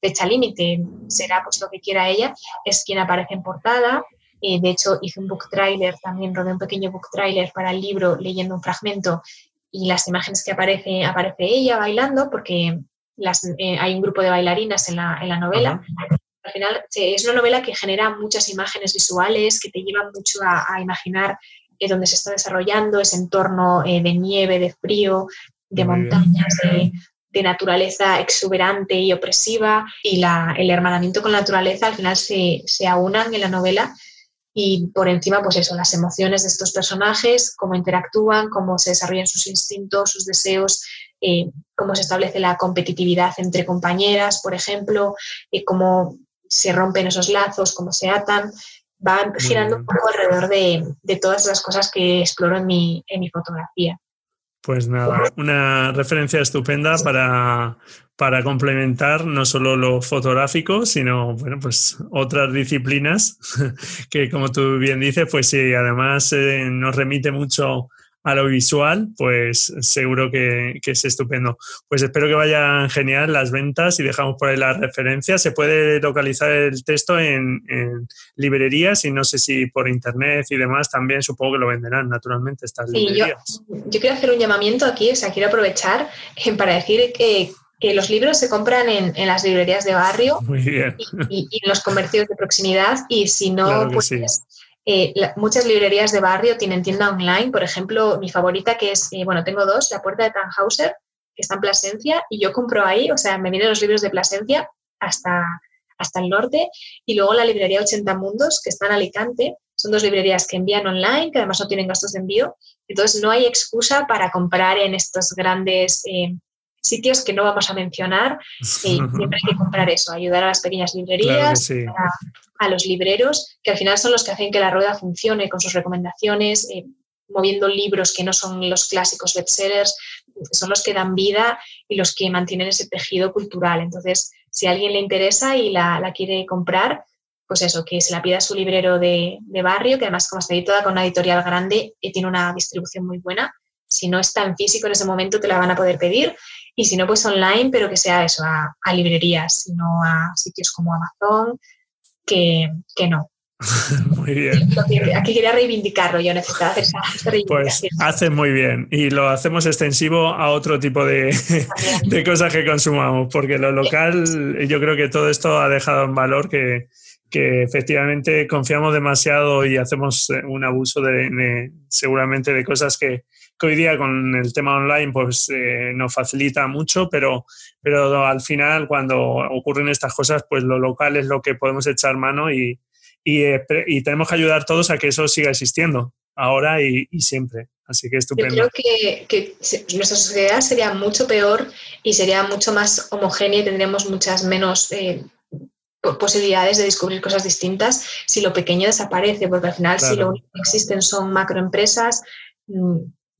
fecha límite, será pues lo que quiera ella, es quien aparece en portada. Eh, de hecho, hice un book trailer, también rodé un pequeño book trailer para el libro leyendo un fragmento y las imágenes que aparece, aparece ella bailando, porque las, eh, hay un grupo de bailarinas en la, en la novela. Al final es una novela que genera muchas imágenes visuales, que te llevan mucho a, imaginar eh, dónde se está desarrollando ese entorno de nieve, de frío, de montañas, de, de, naturaleza exuberante y opresiva. Y la, el hermanamiento con la naturaleza al final se, se aunan en la novela y por encima, pues eso, las emociones de estos personajes, cómo interactúan, cómo se desarrollan sus instintos, sus deseos, eh, cómo se establece la competitividad entre compañeras, por ejemplo, y cómo se rompen esos lazos, cómo se atan. Van girando un poco alrededor de, de, todas las cosas que exploro en mi, en mi fotografía. Pues nada, una referencia estupenda para, para complementar no solo lo fotográfico, sino bueno, pues otras disciplinas <laughs> que como tú bien dices, pues sí, además eh, nos remite mucho a lo visual, pues seguro que, es estupendo. Pues espero que vayan genial las ventas y dejamos por ahí las referencias. Se puede localizar el texto en, librerías y no sé si por internet y demás también supongo que lo venderán naturalmente estas librerías. Yo, yo quiero hacer un llamamiento aquí, o sea, quiero aprovechar eh, para decir que que los libros se compran en, en las librerías de barrio Y, en los comercios de proximidad y si no, pues eh, muchas librerías de barrio tienen tienda online, por ejemplo, mi favorita que es, eh, bueno, tengo dos, La Puerta de Tannhauser, que está en Plasencia, y yo compro ahí, o sea, me vienen los libros de Plasencia hasta, hasta el norte, y luego la librería 80 Mundos, que está en Alicante, son dos librerías que envían online, que además no tienen gastos de envío, entonces no hay excusa para comprar en estos grandes... Eh, sitios que no vamos a mencionar. y <laughs> siempre hay que comprar eso, ayudar a las pequeñas librerías, a, los libreros, que al final son los que hacen que la rueda funcione con sus recomendaciones, eh, moviendo libros que no son los clásicos bestsellers, son los que dan vida y los que mantienen ese tejido cultural. Entonces, si a alguien le interesa y la, quiere comprar, pues eso, que se la pida a su librero de, barrio, que además, como está editada con una editorial grande, y tiene una distribución muy buena. Si no está en físico en ese momento, te la van a poder pedir y si no, pues online, pero que sea eso, a, librerías, no a sitios como Amazon, que, no. <laughs> muy bien. Aquí quería reivindicarlo, yo necesitaba hacer esa, <laughs> Pues hace muy bien y lo hacemos extensivo a otro tipo de, <laughs> de, cosas que consumamos, porque lo local, yo creo que todo esto ha dejado en valor que, que efectivamente confiamos demasiado y hacemos un abuso de seguramente de cosas que, que hoy día con el tema online pues eh, nos facilita mucho, pero, pero al final cuando ocurren estas cosas pues lo local es lo que podemos echar mano y, y, eh, tenemos que ayudar todos a que eso siga existiendo ahora y, siempre. Así que estupendo. Yo creo que, nuestra sociedad sería mucho peor y sería mucho más homogénea y tendríamos muchas menos eh, posibilidades de descubrir cosas distintas si lo pequeño desaparece, porque al final si lo único que existen son macroempresas, mm,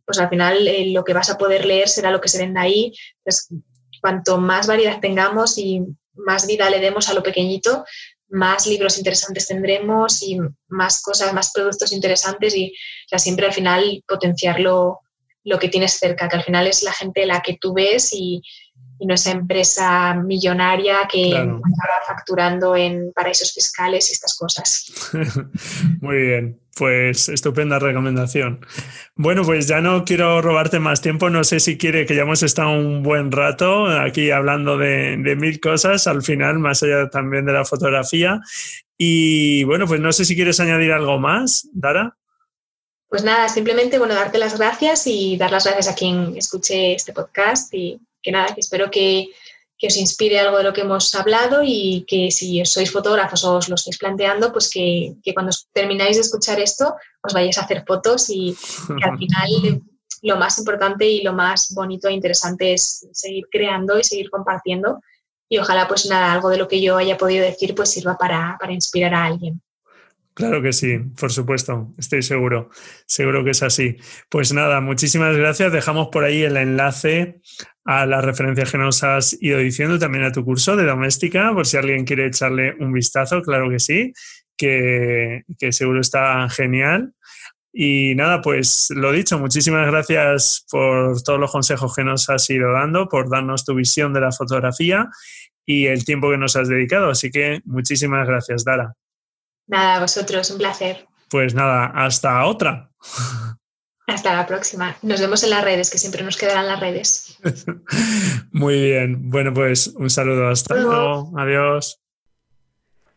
pues al final eh, lo que vas a poder leer será lo que se venda ahí. Entonces, cuanto más variedad tengamos y más vida le demos a lo pequeñito, más libros interesantes tendremos y más cosas, más productos interesantes y siempre al final potenciar lo, que tienes cerca, que al final es la gente la que tú ves y, y no esa empresa millonaria que claro. facturando en paraísos fiscales y estas cosas. <laughs> Muy bien, pues estupenda recomendación. Bueno, pues ya no quiero robarte más tiempo, no sé si quiere que ya hemos estado un buen rato aquí hablando de, mil cosas, al final, más allá también de la fotografía. Y bueno, pues no sé si quieres añadir algo más, Dara. Pues nada, simplemente bueno, darte las gracias y dar las gracias a quien escuche este podcast y que nada, espero que, os inspire algo de lo que hemos hablado y que si sois fotógrafos o os lo estáis planteando, pues que, cuando termináis de escuchar esto os vayáis a hacer fotos y que al final lo más importante y lo más bonito e interesante es seguir creando y seguir compartiendo y ojalá pues nada, algo de lo que yo haya podido decir pues sirva para, para inspirar a alguien. Claro que sí, por supuesto, estoy seguro, seguro que es así. Pues nada, muchísimas gracias. Dejamos por ahí el enlace a las referencias que nos has ido diciendo, también a tu curso de doméstica, por si alguien quiere echarle un vistazo, claro que sí, que, que seguro está genial. Y nada, pues lo dicho, muchísimas gracias por todos los consejos que nos has ido dando, por darnos tu visión de la fotografía y el tiempo que nos has dedicado. Así que muchísimas gracias, Dara. Nada, vosotros, un placer. Pues nada, hasta otra. <laughs> Hasta la próxima. Nos vemos en las redes, que siempre nos quedarán las redes. <laughs> Muy bien. Bueno, pues un saludo. Hasta luego. Adiós.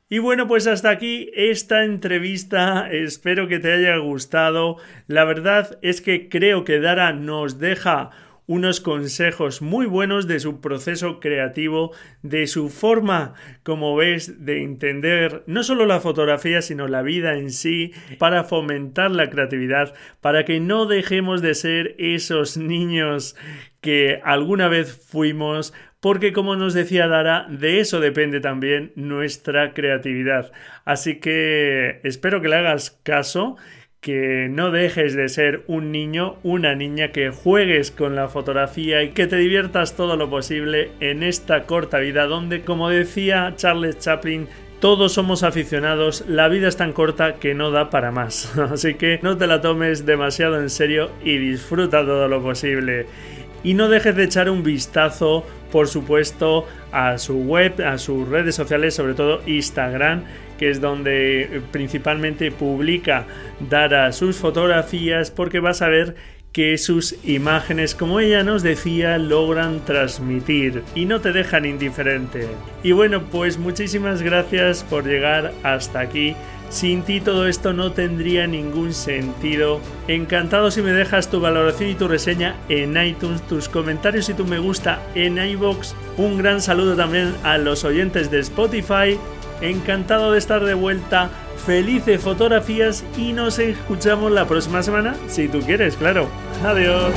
Y bueno, pues hasta aquí esta entrevista. Espero que te haya gustado. La verdad es que creo que Dara nos deja unos consejos muy buenos de su proceso creativo, de su forma, como ves, de entender no solo la fotografía, sino la vida en sí, para fomentar la creatividad, para que no dejemos de ser esos niños que alguna vez fuimos, porque como nos decía Dara, de eso depende también nuestra creatividad. Así que espero que le hagas caso que no dejes de ser un niño, una niña, que juegues con la fotografía y que te diviertas todo lo posible en esta corta vida donde, como decía Charles Chaplin, todos somos aficionados, la vida es tan corta que no da para más. <laughs> Así que no te la tomes demasiado en serio y disfruta todo lo posible. Y no dejes de echar un vistazo, por supuesto, a su web, a sus redes sociales, sobre todo Instagram, que es donde principalmente publica Dara sus fotografías, porque vas a ver que sus imágenes, como ella nos decía, logran transmitir y no te dejan indiferente. Y bueno, pues muchísimas gracias por llegar hasta aquí. Sin ti todo esto no tendría ningún sentido. Encantado si me dejas tu valoración y tu reseña en iTunes, tus comentarios y tu me gusta en iBox. Un gran saludo también a los oyentes de Spotify Encantado de estar de vuelta. Felices fotografías y nos escuchamos la próxima semana, si tú quieres, claro. Adiós.